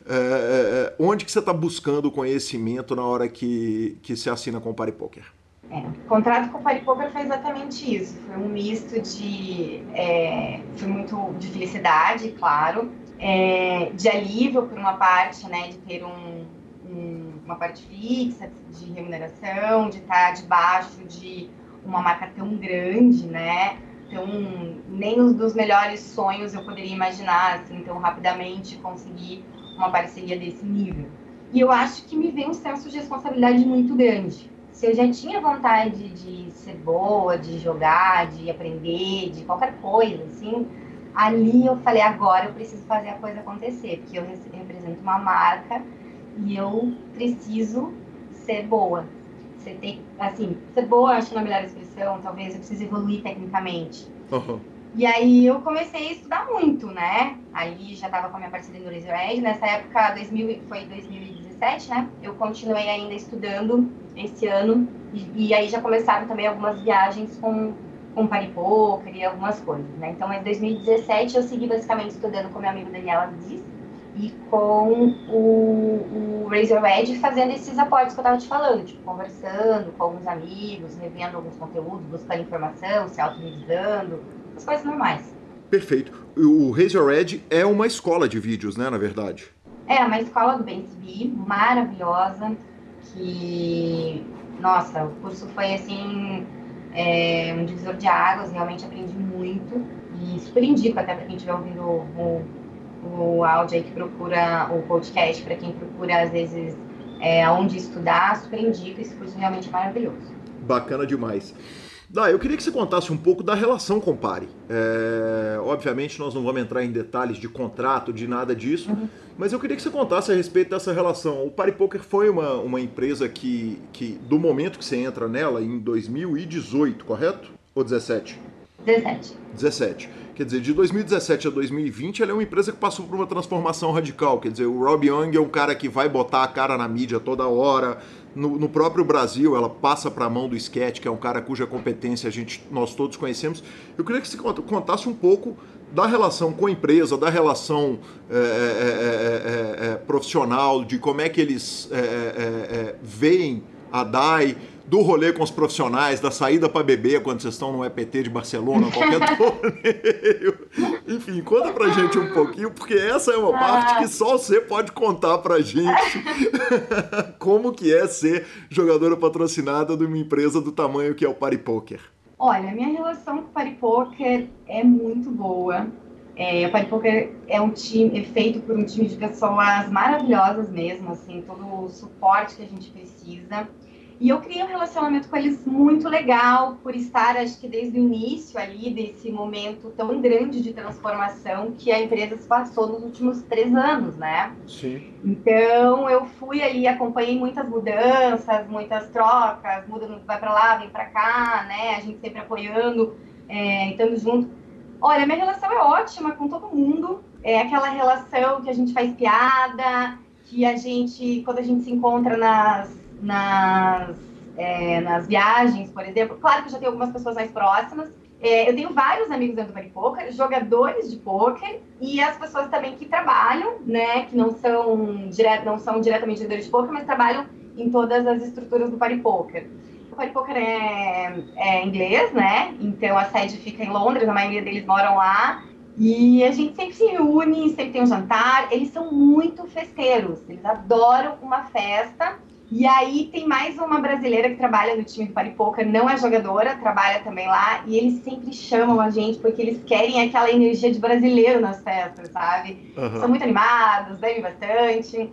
Speaker 1: É, é, é onde que você está buscando conhecimento na hora que, que se assina com o Party Poker?
Speaker 4: É, o contrato com o Party Poker foi exatamente isso. Foi um misto de. É, foi muito de felicidade, claro, é, de alívio por uma parte, né, de ter um, um, uma parte fixa de remuneração, de estar debaixo de uma marca tão grande, né? Então, nem os dos melhores sonhos eu poderia imaginar, assim, tão rapidamente conseguir uma parceria desse nível. E eu acho que me vem um senso de responsabilidade muito grande. Se eu já tinha vontade de ser boa, de jogar, de aprender, de qualquer coisa, assim, ali eu falei, agora eu preciso fazer a coisa acontecer, porque eu represento uma marca e eu preciso ser boa. Você tem, assim, ser boa, acho que não é a melhor expressão, talvez eu precise evoluir tecnicamente. Uhum. E aí eu comecei a estudar muito, né? Aí já estava com a minha parceria no Laser Edge, nessa época, 2000, foi 2017, né? Eu continuei ainda estudando esse ano, e, e aí já começaram também algumas viagens com com paripoker e algumas coisas, né? Então, em 2017 eu segui basicamente estudando com meu amigo Daniel Aziz e com o, o Razor Edge fazendo esses aportes que eu estava te falando, tipo, conversando com alguns amigos, revendo alguns conteúdos, buscando informação, se autorizando, as coisas normais.
Speaker 1: Perfeito. O Razor Edge é uma escola de vídeos, né, na verdade?
Speaker 4: É, uma escola do BNCB, maravilhosa, que, nossa, o curso foi, assim, é um divisor de águas, realmente aprendi muito e super indico até para quem estiver ouvindo o, o, áudio aí que procura o podcast, para quem procura às vezes é, onde estudar, super indico, esse curso realmente é maravilhoso.
Speaker 1: Bacana demais. Dá, eu queria que você contasse um pouco da relação com o Pare. É, obviamente, nós não vamos entrar em detalhes de contrato, de nada disso, uhum. mas eu queria que você contasse a respeito dessa relação. O Pare Poker foi uma, uma empresa que, que, do momento que você entra nela, em 2018, correto? Ou 17?
Speaker 4: 17.
Speaker 1: 17. Quer dizer, de 2017 a 2020, ela é uma empresa que passou por uma transformação radical. Quer dizer, o Rob Young é um cara que vai botar a cara na mídia toda hora, no, no, próprio Brasil, ela passa para a mão do Sketch, que é um cara cuja competência a gente, nós todos conhecemos. Eu queria que você contasse um pouco da relação com a empresa, da relação é, é, é, profissional, de como é que eles veem a DAI, do rolê com os profissionais, da saída para beber quando vocês estão no EPT de Barcelona, qualquer [laughs] torneio. Enfim, conta pra gente um pouquinho, porque essa é uma parte que só você pode contar pra gente [laughs] como que é ser jogadora patrocinada de uma empresa do tamanho que é o Party Poker.
Speaker 4: Olha, minha relação com o Party Poker é muito boa. É, o Party Poker é um time, é feito por um time de pessoas maravilhosas mesmo, assim, todo o suporte que a gente precisa. E eu criei um relacionamento com eles muito legal, por estar, acho que desde o início ali, desse momento tão grande de transformação que a empresa se passou nos últimos três anos, né?
Speaker 1: Sim.
Speaker 4: Então, eu fui ali, acompanhei muitas mudanças, muitas trocas, muda, vai para lá, vem para cá, né? A gente sempre apoiando, é, estando junto. Olha, minha relação é ótima com todo mundo. É aquela relação que a gente faz piada, que a gente, quando a gente se encontra nas nas, é, nas viagens, por exemplo. Claro que eu já tenho algumas pessoas mais próximas. É, eu tenho vários amigos dentro do Party Poker, jogadores de poker e as pessoas também que trabalham, né, que não são, dire não são diretamente jogadores de poker, mas trabalham em todas as estruturas do Party Poker. O Party Poker é, é inglês, né? Então a sede fica em Londres, a maioria deles moram lá. E a gente sempre se reúne, sempre tem um jantar. Eles são muito festeiros, eles adoram uma festa. E aí tem mais uma brasileira que trabalha no time do Paripoca, não é jogadora, trabalha também lá, e eles sempre chamam a gente porque eles querem aquela energia de brasileiro nas festas, sabe? Uhum. São muito animados, bebem bastante.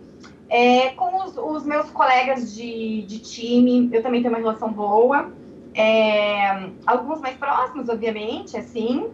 Speaker 4: É, com os, os, meus colegas de, de, time, eu também tenho uma relação boa. É, alguns mais próximos, obviamente, assim.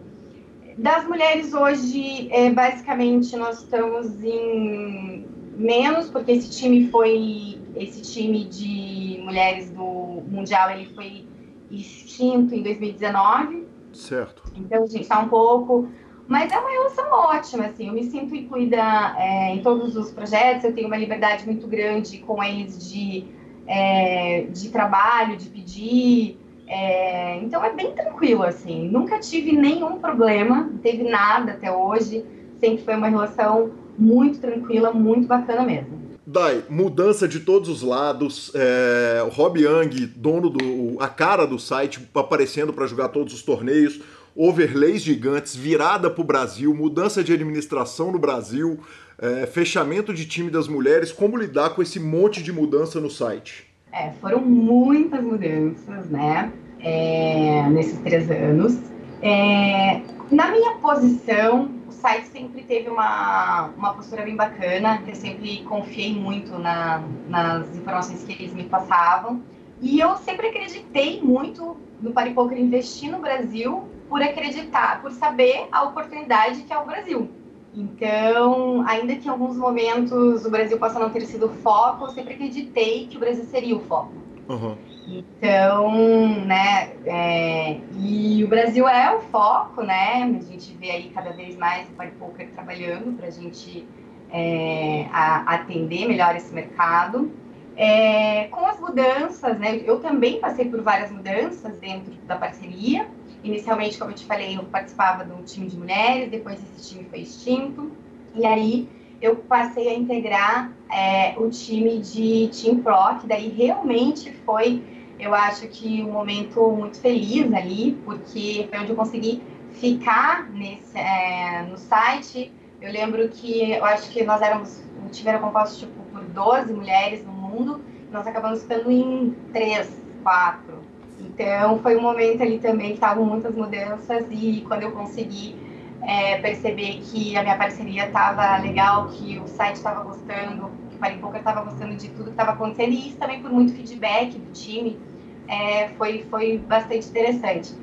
Speaker 4: Das mulheres hoje, é, basicamente, nós estamos em menos, porque esse time foi esse time de mulheres do Mundial ele foi extinto em 2019.
Speaker 1: Certo.
Speaker 4: Então a gente está um pouco. Mas é uma relação ótima, assim, eu me sinto incluída é, em todos os projetos, eu tenho uma liberdade muito grande com eles de, é, de trabalho, de pedir, é, então é bem tranquilo, assim, nunca tive nenhum problema, não teve nada até hoje, sempre foi uma relação muito tranquila, muito bacana mesmo.
Speaker 1: Dai, mudança de todos os lados. É, o Rob Young, dono do. a cara do site, aparecendo para jogar todos os torneios. Overlays gigantes, virada para o Brasil, mudança de administração no Brasil, é, fechamento de time das mulheres. Como lidar com esse monte de mudança no site?
Speaker 4: É, foram muitas mudanças, né? É, nesses três anos. É, na minha posição, site sempre teve uma, uma postura bem bacana, eu sempre confiei muito na, nas informações que eles me passavam. E eu sempre acreditei muito no Paripoker investir no Brasil por acreditar, por saber a oportunidade que é o Brasil. Então, ainda que em alguns momentos o Brasil possa não ter sido o foco, eu sempre acreditei que o Brasil seria o foco. Uhum. Então, né, é, e o Brasil é o foco, né, a gente vê aí cada vez mais o Party Poker trabalhando para a gente é, a, atender melhor esse mercado. É, com as mudanças, né, eu também passei por várias mudanças dentro da parceria. Inicialmente, como eu te falei, eu participava do time de mulheres, depois esse time foi extinto, e aí eu passei a integrar é, o time de Team Pro, daí realmente foi eu acho que um momento muito feliz ali, porque foi onde eu consegui ficar nesse, é, no site. Eu lembro que eu acho que nós éramos, o time era composto tipo, por 12 mulheres no mundo, nós acabamos ficando em 3, 4. Então foi um momento ali também que estavam muitas mudanças e quando eu consegui é, perceber que a minha parceria estava legal, que o site estava gostando, que o Paripoca estava gostando de tudo que estava acontecendo e isso também por muito feedback do time é, foi, foi bastante interessante.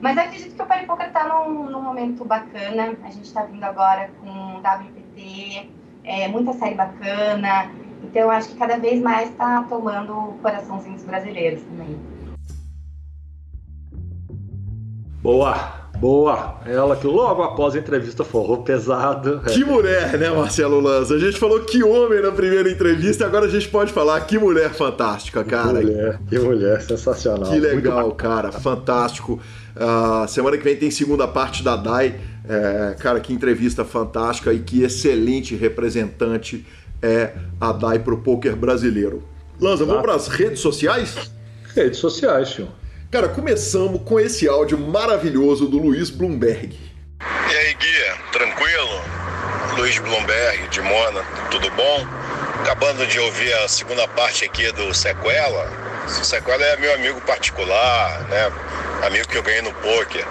Speaker 4: Mas acredito que o Paripoca está num, num momento bacana, a gente está vindo agora com WPT, é, muita série bacana, então acho que cada vez mais está tomando o coraçãozinho dos brasileiros também.
Speaker 2: Boa! Boa! Ela que logo após a entrevista falou pesado.
Speaker 1: Que mulher, né, Marcelo Lanza? A gente falou que homem na primeira entrevista, agora a gente pode falar que mulher fantástica, cara.
Speaker 2: Que mulher, que mulher, sensacional.
Speaker 1: Que legal, cara, fantástico. Uh, semana que vem tem segunda parte da DAI. É, cara, que entrevista fantástica e que excelente representante é a DAI pro poker brasileiro. Lanza, vamos para as redes sociais?
Speaker 2: Redes sociais, senhor.
Speaker 1: Cara, começamos com esse áudio maravilhoso do Luiz Bloomberg.
Speaker 5: E aí, Gui, tranquilo? Luiz Bloomberg, de Mona, tudo bom? Acabando de ouvir a segunda parte aqui do Sequela. O Sequela é meu amigo particular, né? Amigo que eu ganhei no poker.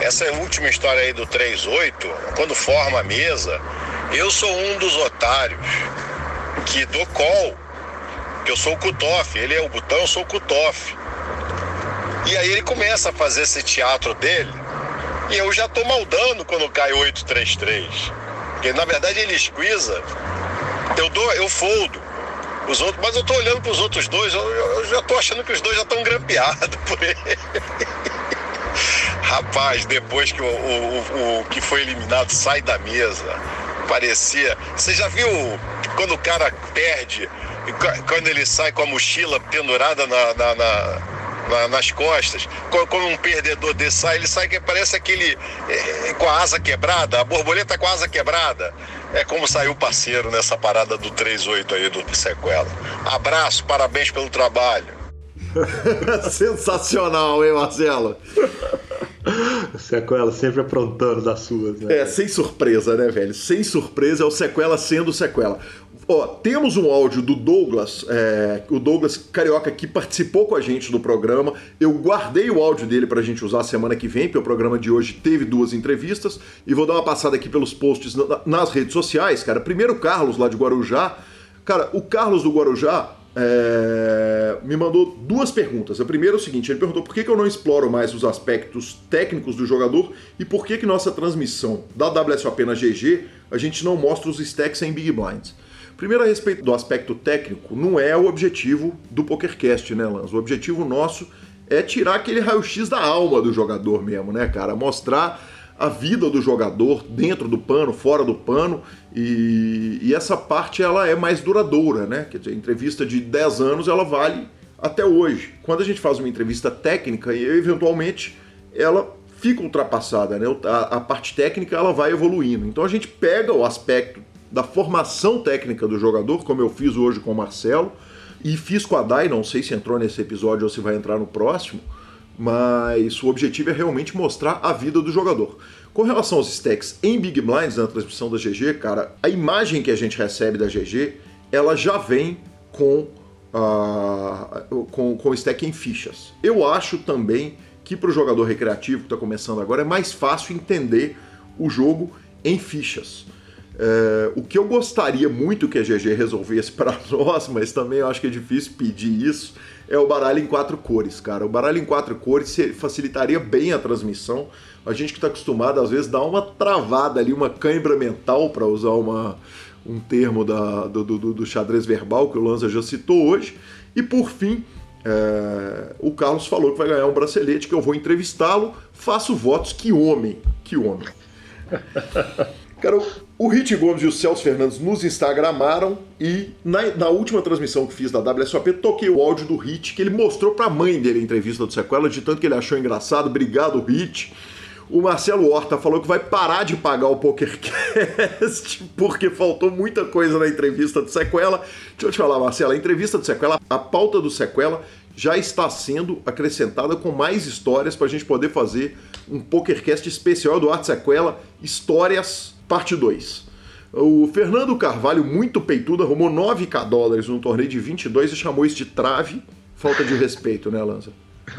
Speaker 5: Essa última história aí do 38, quando forma a mesa, eu sou um dos otários que dou call, que eu sou o cutoff, ele é o botão, eu sou o cutoff. E aí ele começa a fazer esse teatro dele, e eu já tô maldando quando cai 833. Porque na verdade ele esquiza, eu dou, eu foldo. Os outros, mas eu tô olhando para os outros dois, eu, eu, já tô achando que os dois já estão grampeados [laughs] por ele. Rapaz, depois que o, o, o, que foi eliminado sai da mesa, parecia. Você já viu quando o cara perde, quando ele sai com a mochila pendurada na, na, na na, nas costas. Quando um perdedor desse sai, ele sai que parece aquele é, com a asa quebrada, a borboleta com a asa quebrada. É como saiu o parceiro nessa parada do 38 aí do sequela. Abraço, parabéns pelo trabalho. [laughs]
Speaker 1: Sensacional, hein, Marcelo?
Speaker 2: Sequela sempre aprontando das suas, né?
Speaker 1: É, sem surpresa, né, velho? Sem surpresa é o sequela sendo sequela. Ó, temos um áudio do Douglas, é, o Douglas Carioca, que participou com a gente do programa. Eu guardei o áudio dele pra gente usar semana que vem, porque o programa de hoje teve duas entrevistas. E vou dar uma passada aqui pelos posts nas redes sociais, cara. Primeiro, o Carlos, lá de Guarujá. Cara, o Carlos do Guarujá é, me mandou duas perguntas. A primeira é o seguinte: ele perguntou por que, que eu não exploro mais os aspectos técnicos do jogador e por que, que nossa transmissão da WSOP na GG a gente não mostra os stacks em Big Blinds. Primeiro, a respeito do aspecto técnico, não é o objetivo do PokerCast, né, Lance? O objetivo nosso é tirar aquele raio-x da alma do jogador mesmo, né, cara? Mostrar a vida do jogador dentro do pano, fora do pano, e, e, essa parte ela é mais duradoura, né? Quer dizer, entrevista de 10 anos ela vale até hoje. Quando a gente faz uma entrevista técnica, eventualmente ela fica ultrapassada, né? A, a parte técnica ela vai evoluindo. Então a gente pega o aspecto da formação técnica do jogador, como eu fiz hoje com o Marcelo, e fiz com a Dai, não sei se entrou nesse episódio ou se vai entrar no próximo, mas o objetivo é realmente mostrar a vida do jogador. Com relação aos stacks em Big Blinds na transmissão da GG, cara, a imagem que a gente recebe da GG, ela já vem com, uh, com, com stack em fichas. Eu acho também que para o jogador recreativo que está começando agora é mais fácil entender o jogo em fichas. É, o que eu gostaria muito que a GG resolvesse [laughs] para nós, mas também eu acho que é difícil pedir isso, é o baralho em quatro cores, cara. O baralho em quatro cores facilitaria bem a transmissão. A gente que está acostumado, às vezes, dá uma travada ali, uma cãibra mental, para usar uma, um termo da, do, do, do, xadrez verbal que o Lanza já citou hoje. E por fim, é, o Carlos falou que vai ganhar um bracelete, que eu vou entrevistá-lo. Faço votos, que homem, que homem. [laughs] Cara, o Rit Gomes e o Celso Fernandes nos instagramaram e na, na, última transmissão que fiz da WSOP, toquei o áudio do Hit, que ele mostrou pra mãe dele a entrevista do Sequela, de tanto que ele achou engraçado. Obrigado, Hit. O Marcelo Horta falou que vai parar de pagar o PokerCast [laughs] porque faltou muita coisa na entrevista do Sequela. Deixa eu te falar, Marcelo, a entrevista do Sequela, a pauta do Sequela já está sendo acrescentada com mais histórias para a gente poder fazer um PokerCast especial do Arte Sequela, histórias parte 2. O Fernando Carvalho, muito peitudo, arrumou 9k dólares num torneio de 22 e chamou isso de trave. Falta de respeito, né, Lanza? [laughs]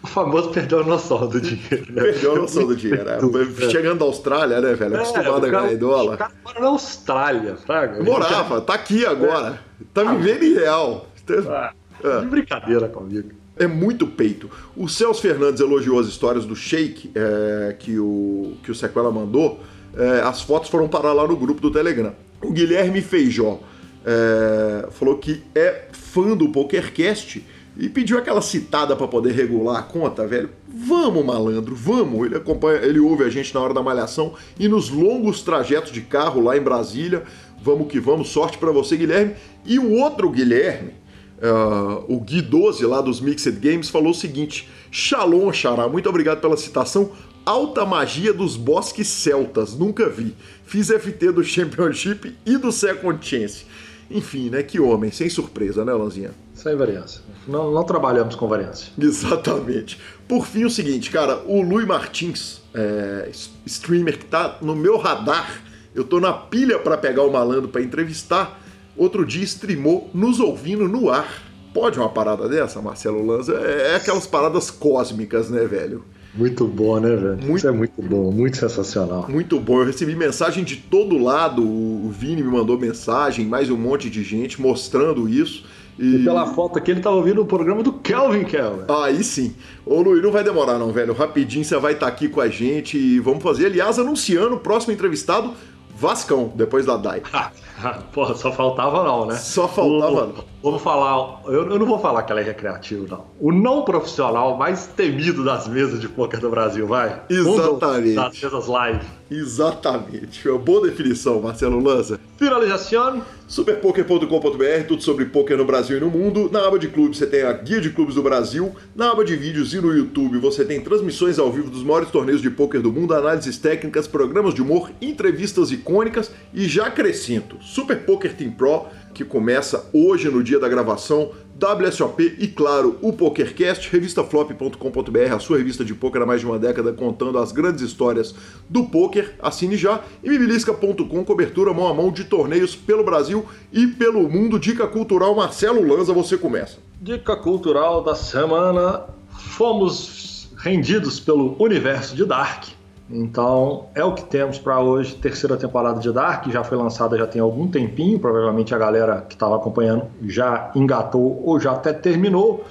Speaker 2: o famoso perdeu a noção do dinheiro.
Speaker 1: Né? Perdeu a noção do dinheiro. É. Chegando da Austrália, né, velho? É, Acostumado é, a ganhar em dólar. O cara
Speaker 2: mora na Austrália, fraga.
Speaker 1: Morava, tá aqui agora. Tá vivendo em real.
Speaker 2: Ah, é. De brincadeira comigo.
Speaker 1: É muito peito. O Celso Fernandes elogiou as histórias do Shake é, que, o, que o Sequela mandou. É, as fotos foram parar lá no grupo do Telegram. O Guilherme Feijó é, falou que é fã do PokerCast e pediu aquela citada para poder regular a conta, velho. Vamos, malandro, vamos. Ele acompanha, ele ouve a gente na hora da malhação e nos longos trajetos de carro lá em Brasília. Vamos que vamos, sorte para você, Guilherme. E o outro Guilherme, uh, o Gui 12 lá dos Mixed Games, falou o seguinte: Shalom, Xará, muito obrigado pela citação. Alta magia dos bosques celtas, nunca vi. Fiz FT do Championship e do Second Chance. Enfim, né? Que homem, sem surpresa, né, Lanzinha?
Speaker 2: Sem variância. Não, não trabalhamos com variância.
Speaker 1: Exatamente. Por fim, o seguinte, cara, o Lui Martins, é, streamer que tá no meu radar, eu tô na pilha para pegar o malandro para entrevistar, outro dia streamou nos ouvindo no ar. Pode uma parada dessa, Marcelo Lanza? É, é aquelas paradas cósmicas, né, velho?
Speaker 2: Muito bom, né, velho? Muito, Isso é muito bom, muito sensacional.
Speaker 1: Muito bom. Eu recebi mensagem de todo lado. O Vini me mandou mensagem, mais um monte de gente mostrando isso.
Speaker 2: E... e pela foto aqui, ele tava ouvindo o programa do Kelvin Kelvin.
Speaker 1: Aí sim. Ô Luiz, não vai demorar não, velho. Rapidinho você vai estar tá aqui com a gente e vamos fazer. Aliás, anunciando o próximo entrevistado, Vascão, depois da DAI. [laughs]
Speaker 2: Porra, só faltava não, né?
Speaker 1: Só faltava não.
Speaker 2: Vamos falar, eu, eu, não vou falar que ela é recreativa, não. O não profissional mais temido das mesas de poker do Brasil, vai?
Speaker 1: Exatamente. Um
Speaker 2: das mesas live.
Speaker 1: Exatamente. Boa definição, Marcelo Lanza.
Speaker 2: Finalização.
Speaker 1: Superpoker.com.br, tudo sobre poker no Brasil e no mundo. Na aba de clubes você tem a guia de clubes do Brasil. Na aba de vídeos e no YouTube você tem transmissões ao vivo dos maiores torneios de poker do mundo, análises técnicas, programas de humor, entrevistas icônicas e já acrescento, Super Poker Team Pro que começa hoje no dia da gravação, WSOP e, claro, o PokerCast, revistaflop.com.br, a sua revista de poker há mais de uma década contando as grandes histórias do poker. Assine já. E mibilisca.com, cobertura mão a mão de torneios pelo Brasil e pelo mundo. Dica cultural, Marcelo Lanza, você começa.
Speaker 2: Dica cultural da semana: fomos rendidos pelo universo de Dark então é o que temos para hoje. Terceira temporada de Dark já foi lançada já tem algum tempinho. Provavelmente a galera que estava acompanhando já engatou ou já até terminou.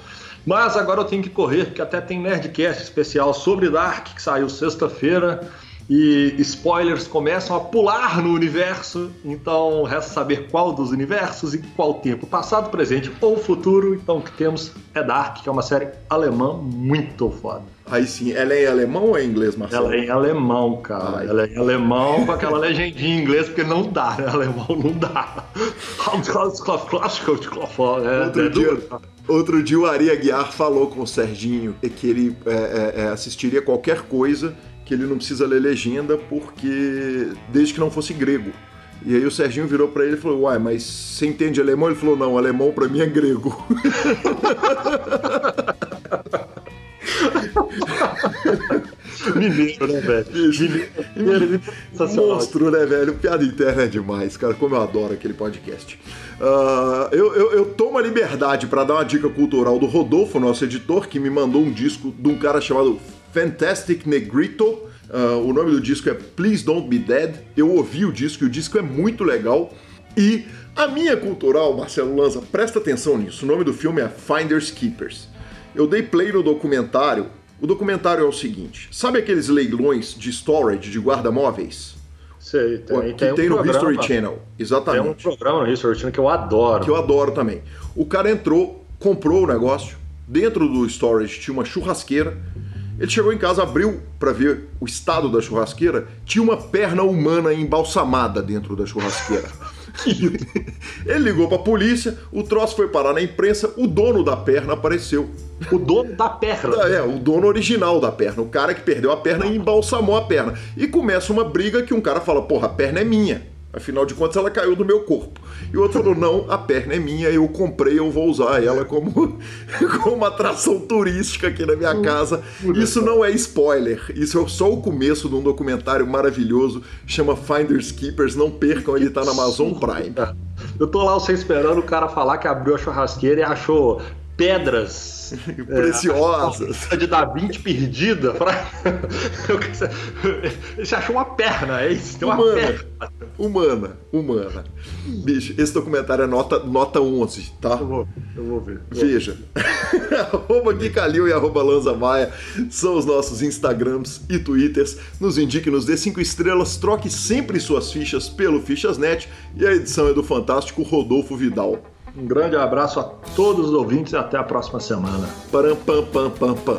Speaker 2: Mas agora eu tenho que correr, porque até tem Nerdcast especial sobre Dark que saiu sexta-feira e spoilers começam a pular no universo, então resta saber qual dos universos e qual tempo, passado, presente ou futuro. Então o que temos é Dark, que é uma série alemã muito foda.
Speaker 1: Aí sim, ela é em alemão ou é em inglês, Marcelo?
Speaker 2: Ela é em alemão, cara. Ai. Ela é em alemão com aquela legendinha em inglês, porque não dá, né? Alemão não dá.
Speaker 1: É, outro, é dia, outro dia o Ari Aguiar falou com o Serginho que ele é, é, é assistiria qualquer coisa que ele não precisa ler legenda porque desde que não fosse grego. E aí o Serginho virou para ele e falou: "Uai, mas você entende alemão?" Ele falou: "Não, alemão para mim é grego." [laughs]
Speaker 2: Mineiro, né, velho? Mineiro,
Speaker 1: Mineiro Monstro, né, velho? Piada interna é demais, cara. Como eu adoro aquele podcast. Uh, eu, eu, eu, tomo a liberdade para dar uma dica cultural do Rodolfo, nosso editor, que me mandou um disco de um cara chamado Fantastic Negrito. Uh, o nome do disco é Please Don't Be Dead. Eu ouvi o disco e o disco é muito legal. E a minha cultural, Marcelo Lanza, presta atenção nisso. O nome do filme é Finders Keepers. Eu dei play no documentário. O documentário é o seguinte: sabe aqueles leilões de storage, de guarda-móveis?
Speaker 2: Sei, tem,
Speaker 1: que tem, tem um no programa, History Channel. Exatamente.
Speaker 2: Tem um programa no History Channel que eu adoro.
Speaker 1: Que eu adoro também. O cara entrou, comprou o negócio. Dentro do storage tinha uma churrasqueira ele chegou em casa, abriu para ver o estado da churrasqueira, tinha uma perna humana embalsamada dentro da churrasqueira. [laughs] Ele ligou para a polícia, o troço foi parar na imprensa, o dono da perna apareceu.
Speaker 2: O dono da perna?
Speaker 1: É, o dono original da perna, o cara que perdeu a perna e embalsamou a perna. E começa uma briga que um cara fala: porra, a perna é minha. Afinal de contas, ela caiu do meu corpo. E o outro falou: não, a perna é minha, eu comprei, eu vou usar ela como, [laughs] como atração turística aqui na minha casa. Isso não é spoiler, isso é só o começo de um documentário maravilhoso, chama Finders Keepers. Não percam, ele tá na Amazon Prime.
Speaker 2: Eu tô lá, você esperando o cara falar que abriu a churrasqueira e achou pedras [laughs]
Speaker 1: preciosas.
Speaker 2: É, de dar 20 perdida. Pra... [laughs] Você achou uma perna, é isso? Tem uma
Speaker 1: humana,
Speaker 2: perna.
Speaker 1: humana, humana. Bicho, esse documentário é nota, nota 11, tá?
Speaker 2: Eu vou, eu vou ver.
Speaker 1: Veja. [laughs] arroba Guicalil e arroba Lanza Maia são os nossos Instagrams e Twitters. Nos indique, nos dê 5 estrelas, troque sempre suas fichas pelo Fichasnet e a edição é do fantástico Rodolfo Vidal.
Speaker 2: Um grande abraço a todos os ouvintes e até a próxima semana.
Speaker 1: Param, pam, pam, pam, pam.